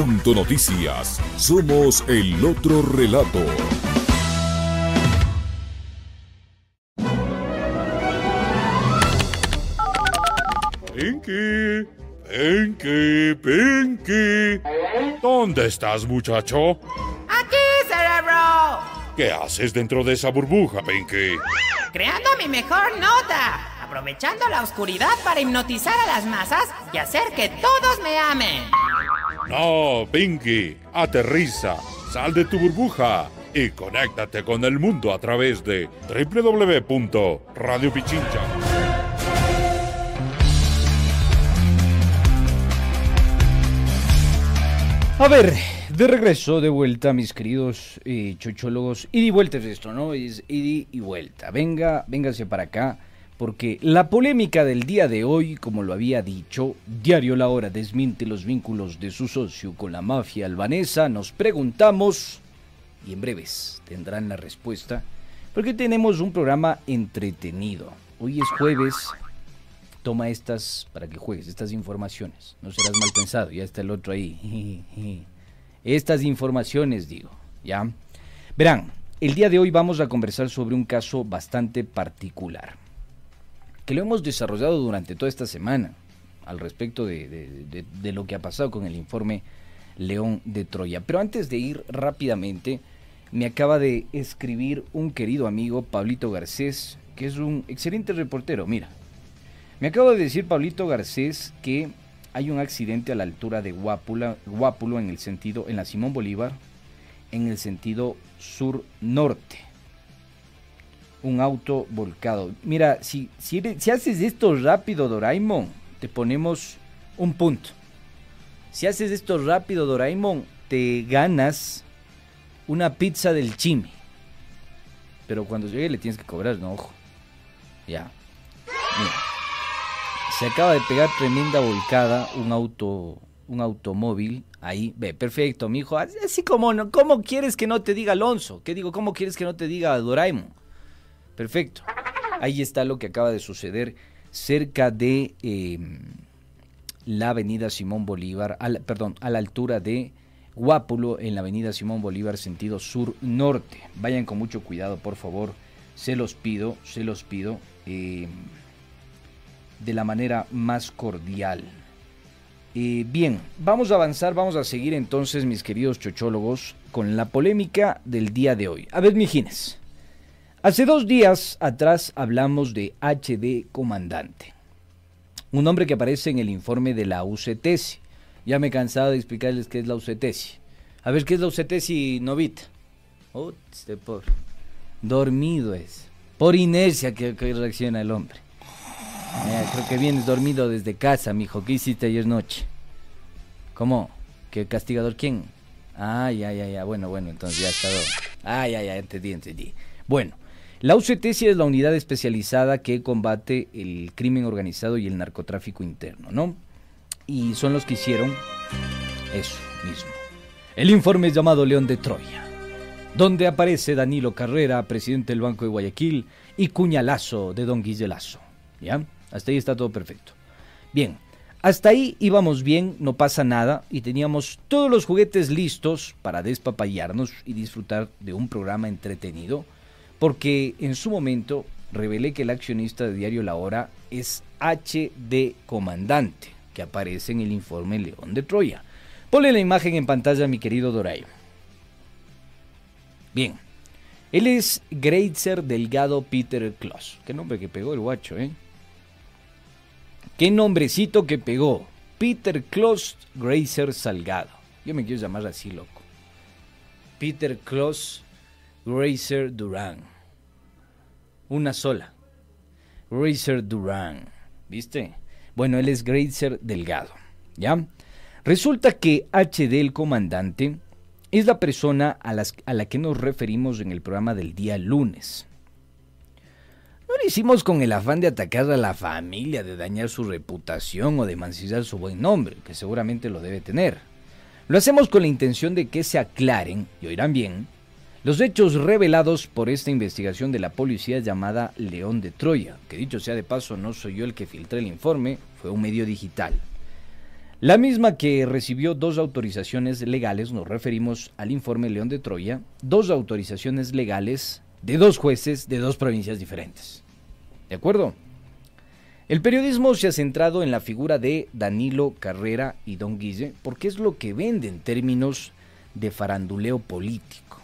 Punto Noticias. Somos el otro relato. Pinky, Pinky, Pinky. ¿Dónde estás, muchacho? ¡Aquí, cerebro! ¿Qué haces dentro de esa burbuja, Pinky? Creando mi mejor nota, aprovechando la oscuridad para hipnotizar a las masas y hacer que todos me amen. No, Pinky, aterriza, sal de tu burbuja y conéctate con el mundo a través de www.radiopichincha. A ver, de regreso, de vuelta, mis queridos eh, chochólogos. Y de vuelta es esto, ¿no? Es ida y vuelta. Venga, véngase para acá. Porque la polémica del día de hoy, como lo había dicho, Diario La Hora desmiente los vínculos de su socio con la mafia albanesa. Nos preguntamos, y en breves tendrán la respuesta, porque tenemos un programa entretenido. Hoy es jueves, toma estas para que juegues, estas informaciones. No serás mal pensado, ya está el otro ahí. *laughs* Estas informaciones, digo, ¿ya? Verán, el día de hoy vamos a conversar sobre un caso bastante particular, que lo hemos desarrollado durante toda esta semana, al respecto de, lo que ha pasado con el informe León de Troya. Pero antes de ir rápidamente, me acaba de escribir un querido amigo, Pablito Garcés, que es un excelente reportero, mira. Me acaba de decir Pablito Garcés que hay un accidente a la altura de Guápula, Guápulo en el sentido, en la Simón Bolívar, en el sentido sur-norte. Un auto volcado. Mira, si, si, si haces esto rápido, Doraemon, te ponemos un punto. Si haces esto rápido, Doraemon, te ganas una pizza del chime. Pero cuando llegue le tienes que cobrar, no, ojo. Ya. Mira. Se acaba de pegar tremenda volcada un auto, un automóvil ahí. Ve, perfecto, mijo. Así como no, ¿cómo quieres que no te diga Alonso? ¿Qué digo? ¿Cómo quieres que no te diga Doraemon? Perfecto. Ahí está lo que acaba de suceder cerca de eh, la avenida Simón Bolívar, perdón, a la altura de Guápulo en la avenida Simón Bolívar sentido sur-norte. Vayan con mucho cuidado, por favor. Se los pido, se los pido. eh, de la manera más cordial. Eh, bien, vamos a avanzar, vamos a seguir entonces, mis queridos chochólogos, con la polémica del día de hoy. A ver, mijines. Hace dos días atrás hablamos de HD Comandante, un nombre que aparece en el informe de la UCTESI. Ya me he cansado de explicarles qué es la UCTESI. A ver, ¿qué es la UCTESI, Novita? Oh, este pobre. Dormido es. Por inercia que, reacciona el hombre. Creo que vienes dormido desde casa, mijo. ¿Qué hiciste ayer noche? ¿Cómo? ¿Qué castigador quién? Ah, ya, ya, ya. Bueno, bueno, entonces ya está. Ah, ya, ya, entendí, entendí. Bueno, La UCTC es la unidad especializada que combate el crimen organizado y el narcotráfico interno, ¿no? Y son los que hicieron eso mismo. El informe es llamado León de Troya, donde aparece Danilo Carrera, presidente del Banco de Guayaquil, y Cuñalazo de Don Guillelazo. ¿Ya? Hasta ahí está todo perfecto. Bien, hasta ahí íbamos bien, no pasa nada, y teníamos todos los juguetes listos para despapallarnos y disfrutar de un programa entretenido porque en su momento revelé que el accionista de Diario La Hora es HD Comandante, que aparece en el informe León de Troya. Ponle la imagen en pantalla, mi querido Doray. Bien, él es Greitzer Delgado Peter Kloss. Qué nombre que pegó el guacho, ¿eh? Qué nombrecito que pegó. Peter Kloss Greitzer Salgado. Yo me quiero llamar así, loco. Peter Kloss Grazer Durán. Una sola. Grazer Durán. ¿Viste? Bueno, él es Grazer Delgado. ¿Ya? Resulta que HD, el comandante, es la persona a, a la que nos referimos en el programa del día lunes. No lo hicimos con el afán de atacar a la familia, de dañar su reputación o de mancillar su buen nombre, que seguramente lo debe tener. Lo hacemos con la intención de que se aclaren, y oirán bien, los hechos revelados por esta investigación de la policía llamada León de Troya, que dicho sea de paso no soy yo el que filtré el informe, fue un medio digital. La misma que recibió dos autorizaciones legales, nos referimos al informe León de Troya, dos autorizaciones legales de dos jueces de dos provincias diferentes. ¿De acuerdo? El periodismo se ha centrado en la figura de Danilo Carrera y Don Guille porque es lo que vende en términos de faranduleo político.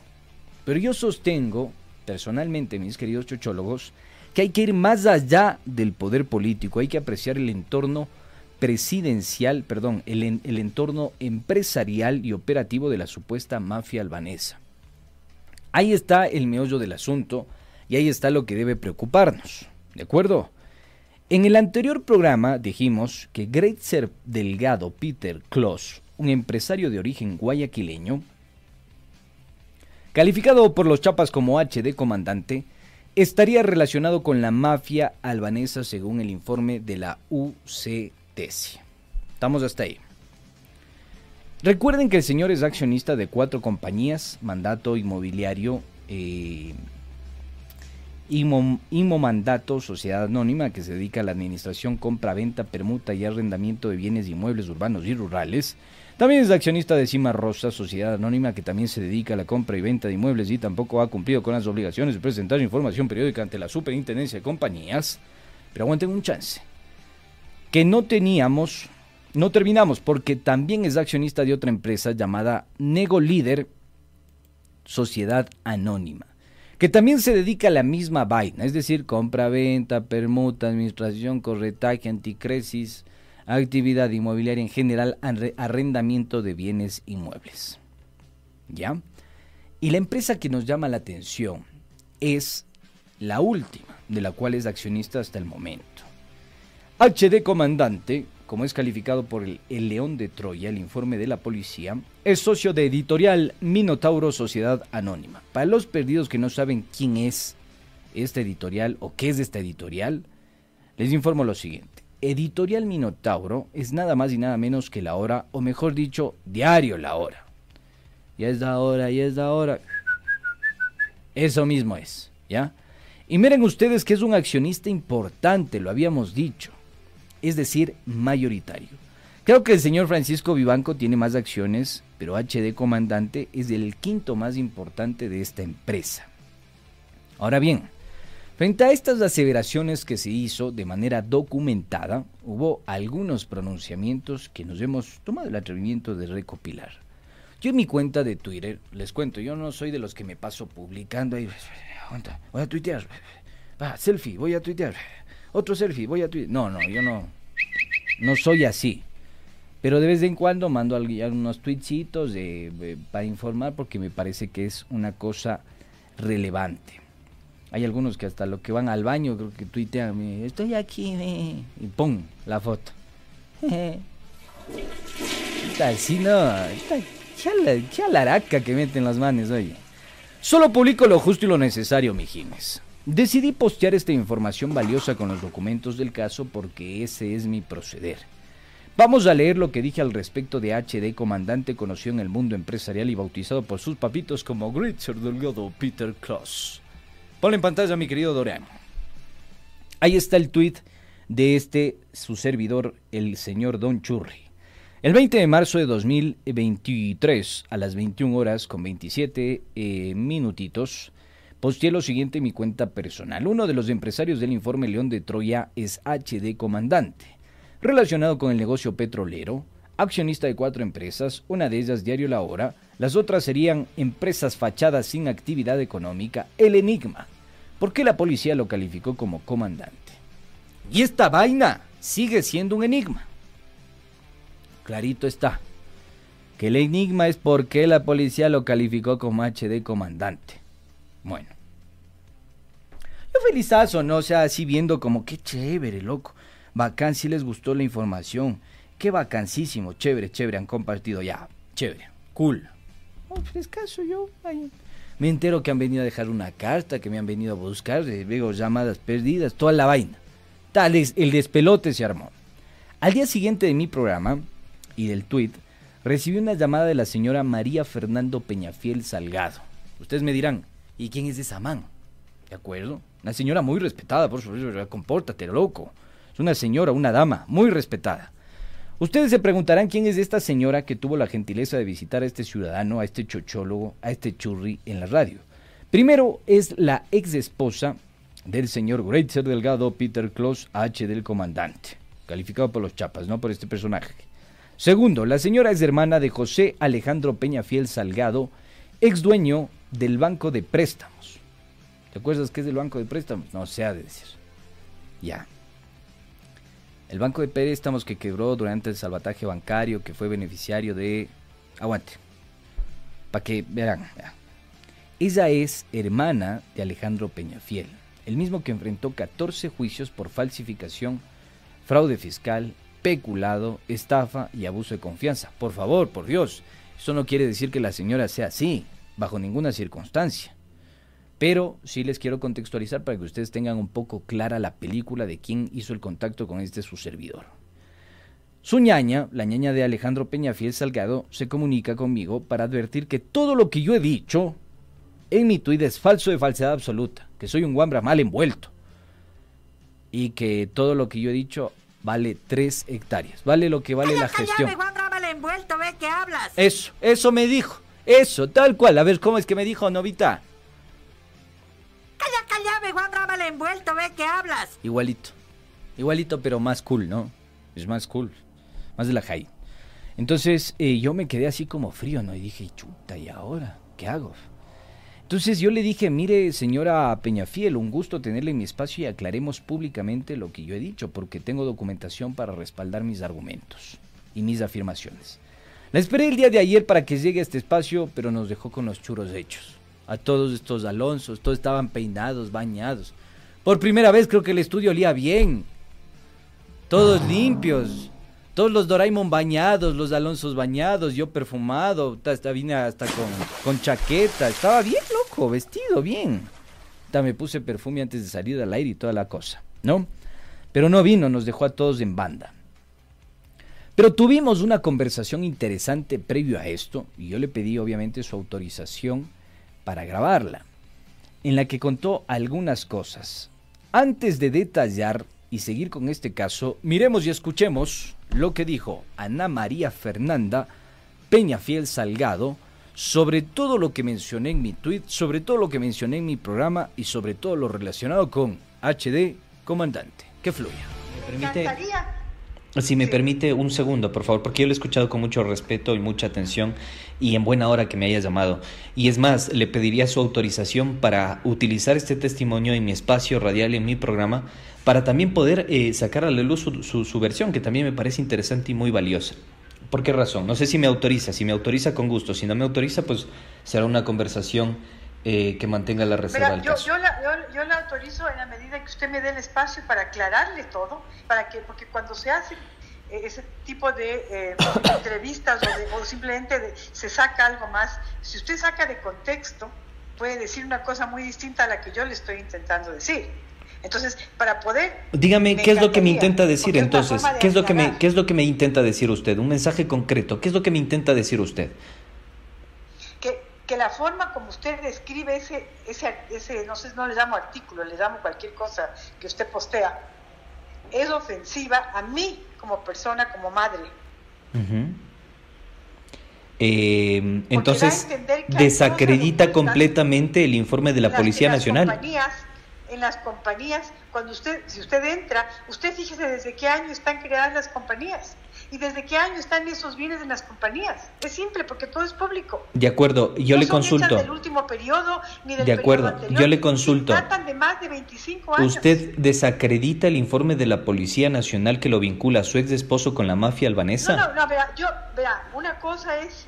Pero yo sostengo, personalmente, mis queridos chochólogos, que hay que ir más allá del poder político, hay que apreciar el entorno presidencial, perdón, el, el entorno empresarial y operativo de la supuesta mafia albanesa. Ahí está el meollo del asunto y ahí está lo que debe preocuparnos, ¿de acuerdo? En el anterior programa dijimos que Greitzer Delgado Peter Kloss, un empresario de origen guayaquileño, calificado por los chapas como HD comandante, estaría relacionado con la mafia albanesa según el informe de la UCTC. Estamos hasta ahí. Recuerden que el señor es accionista de cuatro compañías, mandato inmobiliario, eh, Imo, Mandato, Sociedad Anónima, que se dedica a la administración, compra, venta, permuta y arrendamiento de bienes inmuebles urbanos y rurales, también es accionista de Cima Rosa, sociedad anónima que también se dedica a la compra y venta de inmuebles y tampoco ha cumplido con las obligaciones de presentar información periódica ante la Superintendencia de Compañías. Pero aguanten un chance. Que no teníamos, no terminamos, porque también es accionista de otra empresa llamada Nego Líder, Sociedad Anónima que también se dedica a la misma vaina, es decir, compra, venta, permuta, administración, corretaje, anticresis, actividad inmobiliaria en general, arrendamiento de bienes inmuebles. ¿Ya? Y la empresa que nos llama la atención es la última, de la cual es accionista hasta el momento. HD Comandante, como es calificado por el, el, León de Troya, el informe de la policía, es socio de editorial Minotauro Sociedad Anónima. Para los perdidos que no saben quién es esta editorial o qué es esta editorial, les informo lo siguiente. Editorial Minotauro es nada más y nada menos que la hora, o mejor dicho, diario la hora. Ya es la hora, ya es la hora. Eso mismo es, ¿ya? Y miren ustedes que es un accionista importante, lo habíamos dicho. Es decir, mayoritario. Creo que el señor Francisco Vivanco tiene más acciones, pero HD Comandante es el quinto más importante de esta empresa. Ahora bien, Frente a estas aseveraciones que se hizo de manera documentada, hubo algunos pronunciamientos que nos hemos tomado el atrevimiento de recopilar. Yo en mi cuenta de Twitter, les cuento, yo no soy de los que me paso publicando ahí, voy a tuitear, va, selfie, voy a tuitear, otro selfie, voy a tuitear. No, no, yo no, no soy así. Pero de vez en cuando mando algunos tweetsitos para informar porque me parece que es una cosa relevante. Hay algunos que hasta lo que van al baño, creo que tuitean, estoy aquí, y pum, la foto. Así no, qué alaraca que meten las manes, oye. Solo publico lo justo y lo necesario, mijines. Decidí postear esta información valiosa con los documentos del caso porque ese es mi proceder. Vamos a leer lo que dije al respecto de HD, comandante conocido en el mundo empresarial y bautizado por sus papitos como Gritzer Delgado Peter Kloss. Ponle en pantalla, mi querido Dorian. Ahí está el tweet de este, su servidor, el señor Don Churri. El 20 de marzo de 2023, a las 21 horas con 27 eh, minutitos, posteé lo siguiente en mi cuenta personal. Uno de los empresarios del informe León de Troya es HD Comandante relacionado con el negocio petrolero, accionista de cuatro empresas, una de ellas Diario La Hora, las otras serían empresas fachadas sin actividad económica, el Enigma. ¿Por qué la policía lo calificó como comandante? Y esta vaina sigue siendo un enigma. Clarito está. Que el enigma es por qué la policía lo calificó como HD comandante. Bueno. Yo felizazo, ¿no? O sea, así viendo como qué chévere, loco. Bacán, si les gustó la información. Qué vacancísimo, chévere, chévere, han compartido ya. Chévere, cool. Oh, frescaso yo. Me entero que han venido a dejar una carta, que me han venido a buscar, veo llamadas perdidas, toda la vaina. Tal es, el despelote se armó. Al día siguiente de mi programa y del tweet, recibí una llamada de la señora María Fernando Peñafiel Salgado. Ustedes me dirán, ¿y quién es esa man? ¿De acuerdo? Una señora muy respetada, por supuesto, compórtate, loco. Es una señora, una dama, muy respetada. Ustedes se preguntarán quién es esta señora que tuvo la gentileza de visitar a este ciudadano, a este chochólogo, a este churri en la radio. Primero es la ex esposa del señor Greitzer Delgado Peter Kloss H del comandante, calificado por los chapas, no por este personaje. Segundo, la señora es hermana de José Alejandro Peñafiel Salgado, ex dueño del Banco de Préstamos. ¿Te acuerdas qué es el Banco de Préstamos? No se ha de decir. Ya. El Banco de Préstamos que quebró durante el salvataje bancario, que fue beneficiario de... Aguante. Para que verán. Ella es hermana de Alejandro Peñafiel, el mismo que enfrentó 14 juicios por falsificación, fraude fiscal, peculado, estafa y abuso de confianza. Por favor, por Dios, eso no quiere decir que la señora sea así, bajo ninguna circunstancia. Pero sí les quiero contextualizar para que ustedes tengan un poco clara la película de quién hizo el contacto con este su servidor. Su ñaña, la ñaña de Alejandro Peñafiel Salgado, se comunica conmigo para advertir que todo lo que yo he dicho en mi tuit es falso de falsedad absoluta, que soy un guambra mal envuelto y que todo lo que yo he dicho vale tres hectáreas, vale lo que vale la gestión. mal envuelto, ve que hablas. Eso, eso me dijo, eso, tal cual. A ver, ¿cómo es que me dijo, Novita? Juan envuelto, ve que hablas. Igualito. Igualito, pero más cool, ¿no? Es más cool. Más de la high. Entonces eh, yo me quedé así como frío, ¿no? Y dije, chuta, ¿y ahora? ¿Qué hago? Entonces yo le dije, mire, señora Peñafiel, un gusto tenerle en mi espacio y aclaremos públicamente lo que yo he dicho, porque tengo documentación para respaldar mis argumentos y mis afirmaciones. La esperé el día de ayer para que llegue a este espacio, pero nos dejó con los churos hechos a todos estos Alonsos, todos estaban peinados, bañados. Por primera vez creo que el estudio olía bien. Todos limpios. Todos los Doraemon bañados, los Alonsos bañados, yo perfumado, hasta vine hasta con, con chaqueta, estaba bien loco, vestido bien. Hasta me puse perfume antes de salir al aire y toda la cosa, ¿no? Pero no vino, nos dejó a todos en banda. Pero tuvimos una conversación interesante previo a esto, y yo le pedí obviamente su autorización para grabarla, en la que contó algunas cosas. Antes de detallar y seguir con este caso, miremos y escuchemos lo que dijo Ana María Fernanda Peñafiel Salgado sobre todo lo que mencioné en mi tweet, sobre todo lo que mencioné en mi programa y sobre todo lo relacionado con HD Comandante. Que fluya. permite si me permite un segundo, por favor, porque yo lo he escuchado con mucho respeto y mucha atención y en buena hora que me haya llamado. Y es más, le pediría su autorización para utilizar este testimonio en mi espacio radial en mi programa para también poder eh, sacar a la luz su, su versión, que también me parece interesante y muy valiosa. ¿Por qué razón? No sé si me autoriza, si me autoriza con gusto, si no me autoriza, pues será una conversación eh, que mantenga la reserva del yo, caso. Yo la, yo, la, autorizo en la medida que usted me dé el espacio para aclararle todo, para que, porque cuando se hace eh, ese tipo de eh, *coughs* entrevistas o, simplemente se saca algo más, si usted saca de contexto puede decir una cosa muy distinta a la que yo le estoy intentando decir. Entonces, para poder... Dígame, me ¿qué es lo que me intenta decir entonces? de ¿Qué es, lo que me. ¿Qué es lo que me intenta decir usted? Un mensaje concreto. ¿Qué es lo que me intenta decir usted? Que, la forma como usted describe ese, ese, ese, no sé, no le llamo artículo, le llamo cualquier cosa que usted postea, es ofensiva a mí como persona, como madre. Eh, entonces, desacredita completamente el informe de la Las- Policía en Nacional. compañías, en las compañías, cuando usted, si usted entra, usted fíjese desde qué año están creadas las compañías y desde qué año están esos bienes en las compañías. Es simple porque todo es público. De acuerdo, yo no le son consulto. del último periodo ni del De acuerdo, anterior, yo le consulto. Tratan de más de 25 años. ¿Usted desacredita el informe de la Policía Nacional que lo vincula a su ex esposo con la mafia albanesa? No, no, no, vea, yo, vea, una cosa es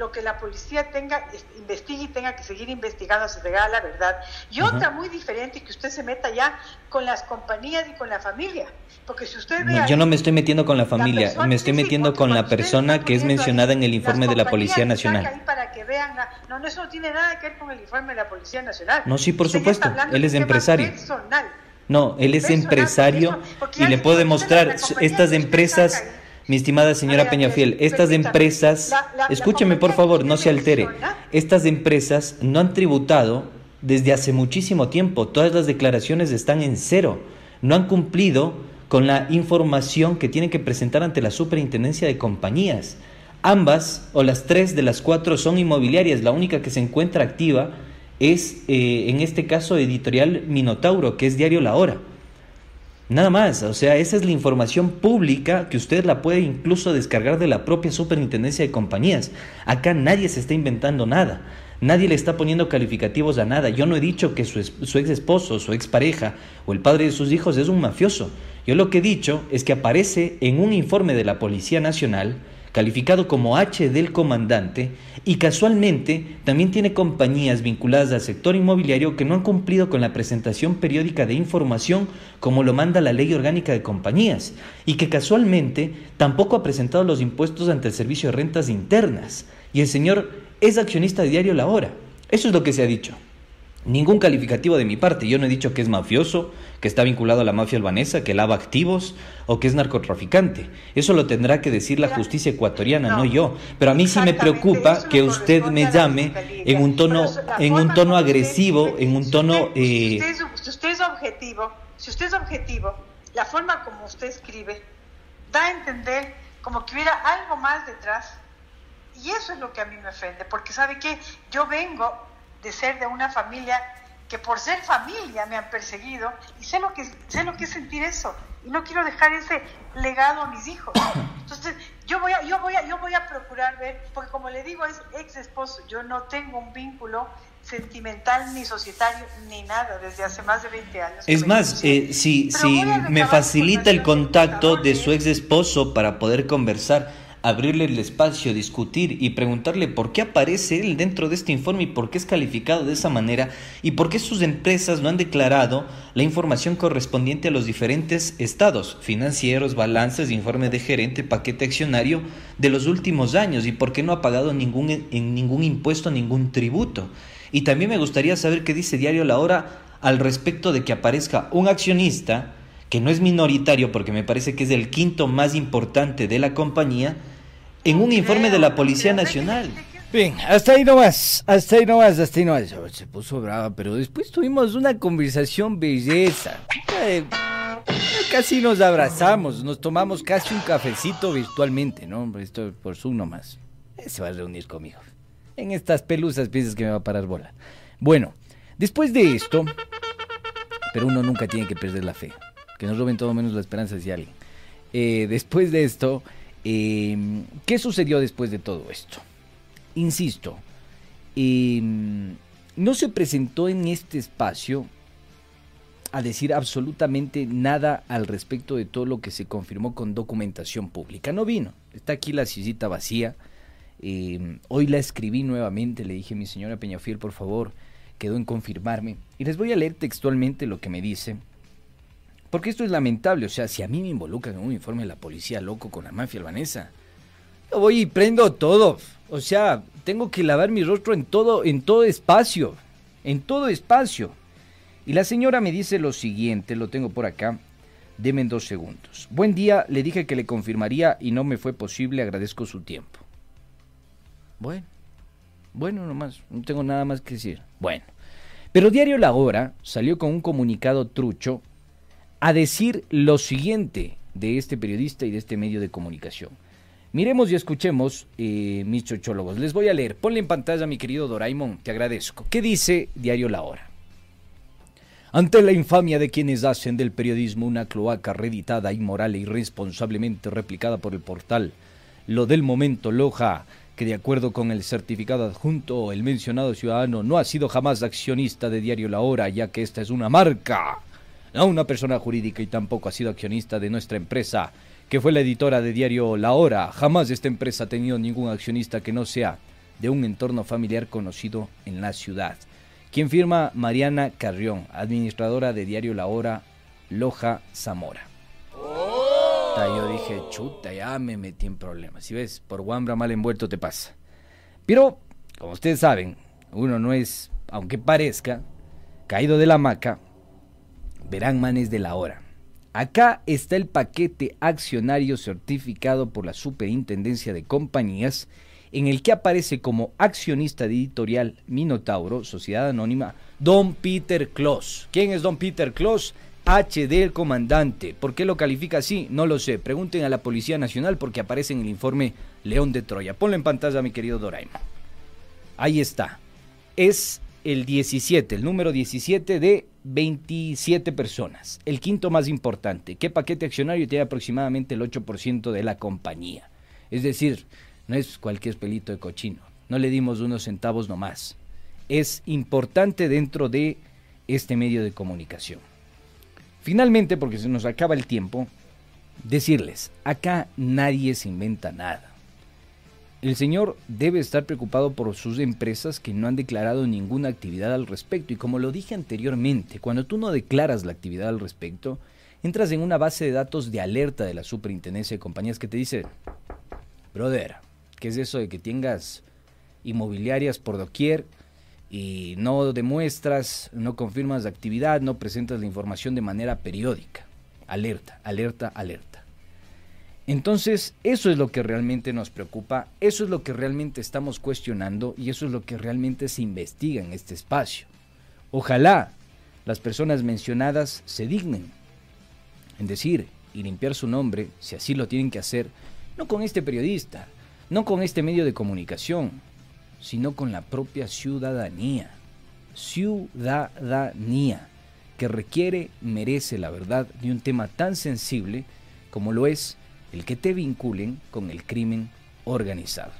lo que la policía tenga, es- investigue y tenga que seguir investigando hasta llegar a la verdad. Y otra muy diferente, que usted se meta ya con las compañías y con la familia. Porque si usted ve No, ahí, yo no me estoy metiendo con la familia, persona- me estoy sí, metiendo con la persona que es ahí mencionada en el informe de la Policía Nacional. ahí para que vean, la- no, no, eso no tiene nada que ver con el informe de la Policía Nacional. No, sí, por Usted supuesto, él es empresario. personal. No, él es Personal, empresario y le puedo demostrar estas empresas. Mi estimada señora ver, Peñafiel, estas empresas, La- la- la escúcheme por favor, no se altere, estas empresas no han tributado desde hace muchísimo tiempo, todas las declaraciones están en cero, no han cumplido con la información que tienen que presentar ante la superintendencia de compañías. Ambas, o las tres de las cuatro, son inmobiliarias, la única que se encuentra activa es, eh, en este caso, Editorial Minotauro, que es Diario La Hora. Nada más, o sea, esa es la información pública que usted la puede incluso descargar de la propia superintendencia de compañías. Acá nadie se está inventando nada, nadie le está poniendo calificativos a nada. Yo no he dicho que su, su ex esposo, su ex pareja o el padre de sus hijos es un mafioso. Yo lo que he dicho es que aparece en un informe de la Policía Nacional calificado como H del comandante, y casualmente también tiene compañías vinculadas al sector inmobiliario que no han cumplido con la presentación periódica de información como lo manda la Ley Orgánica de Compañías, y que casualmente tampoco ha presentado los impuestos ante el Servicio de Rentas Internas. Y el señor es accionista de Diario La Hora. Eso es lo que se ha dicho. Ningún calificativo de mi parte. Yo no he dicho que es mafioso, que está vinculado a la mafia albanesa, que lava activos o que es narcotraficante. Eso lo tendrá que decir la justicia ecuatoriana, no, yo. Pero a mí sí me preocupa que usted me llame en un tono, en un tono agresivo, en un tono... Si eh, usted, es- si usted es objetivo, si usted es objetivo, la forma como usted escribe da a entender como que hubiera algo más detrás. Y eso es lo que a mí me ofende, porque sabe que yo vengo de ser de una familia que por ser familia me han perseguido y sé lo que sé lo que es sentir eso y no quiero dejar ese legado a mis hijos. Entonces, yo voy a yo voy a yo voy a procurar ver, porque como le digo es ex esposo, yo no tengo un vínculo sentimental ni societario ni nada desde hace más de 20 años. Es más, eh, si, si me facilita el contacto de su ex esposo para poder conversar, abrirle el espacio, discutir y preguntarle por qué aparece él dentro de este informe y por qué es calificado de esa manera y por qué sus empresas no han declarado la información correspondiente a los diferentes estados, financieros, balances, informe de gerente, paquete accionario de los últimos años y por qué no ha pagado ningún, en ningún impuesto, ningún tributo. Y también me gustaría saber qué dice Diario La Hora al respecto de que aparezca un accionista que no es minoritario porque me parece que es el quinto más importante de la compañía en un informe de la Policía Nacional. Bien, hasta ahí nomás, hasta ahí nomás, hasta ahí nomás. Se puso brava, pero después tuvimos una conversación belleza. Eh, casi nos abrazamos, nos tomamos casi un cafecito virtualmente, ¿no? Esto por Zoom nomás. Eh, Se va a reunir conmigo. En estas pelusas piensas que me va a parar bola. Bueno, después de esto, pero uno nunca tiene que perder la fe. Que nos roben todo menos la esperanza de alguien. Eh, después de esto, eh, ¿qué sucedió después de todo esto? Insisto, eh, no se presentó en este espacio a decir absolutamente nada al respecto de todo lo que se confirmó con documentación pública. No vino. Está aquí la sillita vacía. Eh, hoy la escribí nuevamente, le dije a mi señora Peñafiel, por favor, quedó en confirmarme. Y les voy a leer textualmente lo que me dice. Porque esto es lamentable, o sea, si a mí me involucran en un informe de la policía loco con la mafia albanesa, yo voy y prendo todo. O sea, tengo que lavar mi rostro en todo, en todo espacio. en todo espacio. Y la señora me dice lo siguiente, lo tengo por acá. Deme dos segundos. Buen día, le dije que le confirmaría y no me fue posible, agradezco su tiempo. Bueno, bueno, nomás, no tengo nada más que decir. Bueno, pero Diario La Hora salió con un comunicado trucho a decir lo siguiente de este periodista y de este medio de comunicación. Miremos y escuchemos, eh, mis chochólogos. Les voy a leer. Ponle en pantalla, mi querido Doraemon, te agradezco. ¿Qué dice Diario La Hora? Ante la infamia de quienes hacen del periodismo una cloaca reeditada, inmoral e irresponsablemente replicada por el portal Lo del Momento Loja, que de acuerdo con el certificado adjunto, el mencionado ciudadano no ha sido jamás accionista de Diario La Hora, ya que esta es una marca, no una persona jurídica y tampoco ha sido accionista de nuestra empresa, que fue la editora de Diario La Hora. Jamás esta empresa ha tenido ningún accionista que no sea de un entorno familiar conocido en la ciudad. Quien firma Mariana Carrión, administradora de Diario La Hora, Loja, Zamora. Yo dije, chuta, ya me metí en problemas. Si ves, por Wambra mal envuelto te pasa. Pero, como ustedes saben, uno no es, aunque parezca, caído de la hamaca, verán manes de la hora. Acá está el paquete accionario certificado por la Superintendencia de Compañías en el que aparece como accionista de editorial Minotauro, Sociedad Anónima, Don Peter Kloss. ¿Quién es Don Peter Kloss? HD comandante. ¿Por qué lo califica así? No lo sé. Pregunten a la Policía Nacional porque aparece en el informe León de Troya. Ponlo en pantalla, mi querido Doraemon. Ahí está. Es el 17, el número 17 de 27 personas. El quinto más importante. ¿Qué paquete accionario tiene aproximadamente el 8% de la compañía? Es decir, no es cualquier pelito de cochino. No le dimos unos centavos nomás. Es importante dentro de este medio de comunicación. Finalmente, porque se nos acaba el tiempo, decirles, acá nadie se inventa nada. El señor debe estar preocupado por sus empresas que no han declarado ninguna actividad al respecto. Y como lo dije anteriormente, cuando tú no declaras la actividad al respecto, entras en una base de datos de alerta de la superintendencia de compañías que te dice, brother, ¿Qué es eso de que tengas inmobiliarias por doquier y no demuestras, no confirmas la actividad, no presentas la información de manera periódica? Alerta, alerta, alerta. Entonces, eso es lo que realmente nos preocupa, eso es lo que realmente estamos cuestionando y eso es lo que realmente se investiga en este espacio. Ojalá las personas mencionadas se dignen en decir y limpiar su nombre, si así lo tienen que hacer, no con este periodista, no con este medio de comunicación, sino con la propia ciudadanía. Ciudadanía, que requiere, merece la verdad de un tema tan sensible como lo es el que te vinculen con el crimen organizado.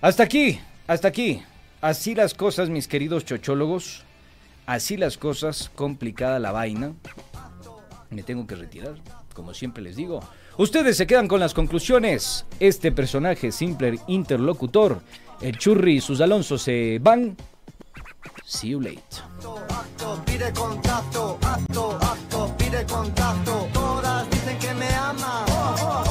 Hasta aquí, hasta aquí. Así las cosas, mis queridos chochólogos. Así las cosas, complicada la vaina. Me tengo que retirar, como siempre les digo. Ustedes se quedan con las conclusiones. Este personaje, simple interlocutor, el churri y sus alonsos se van. See you late. Acto, acto, pide contacto, acto, acto, pide contacto. Todas dicen que me ama. Oh, oh.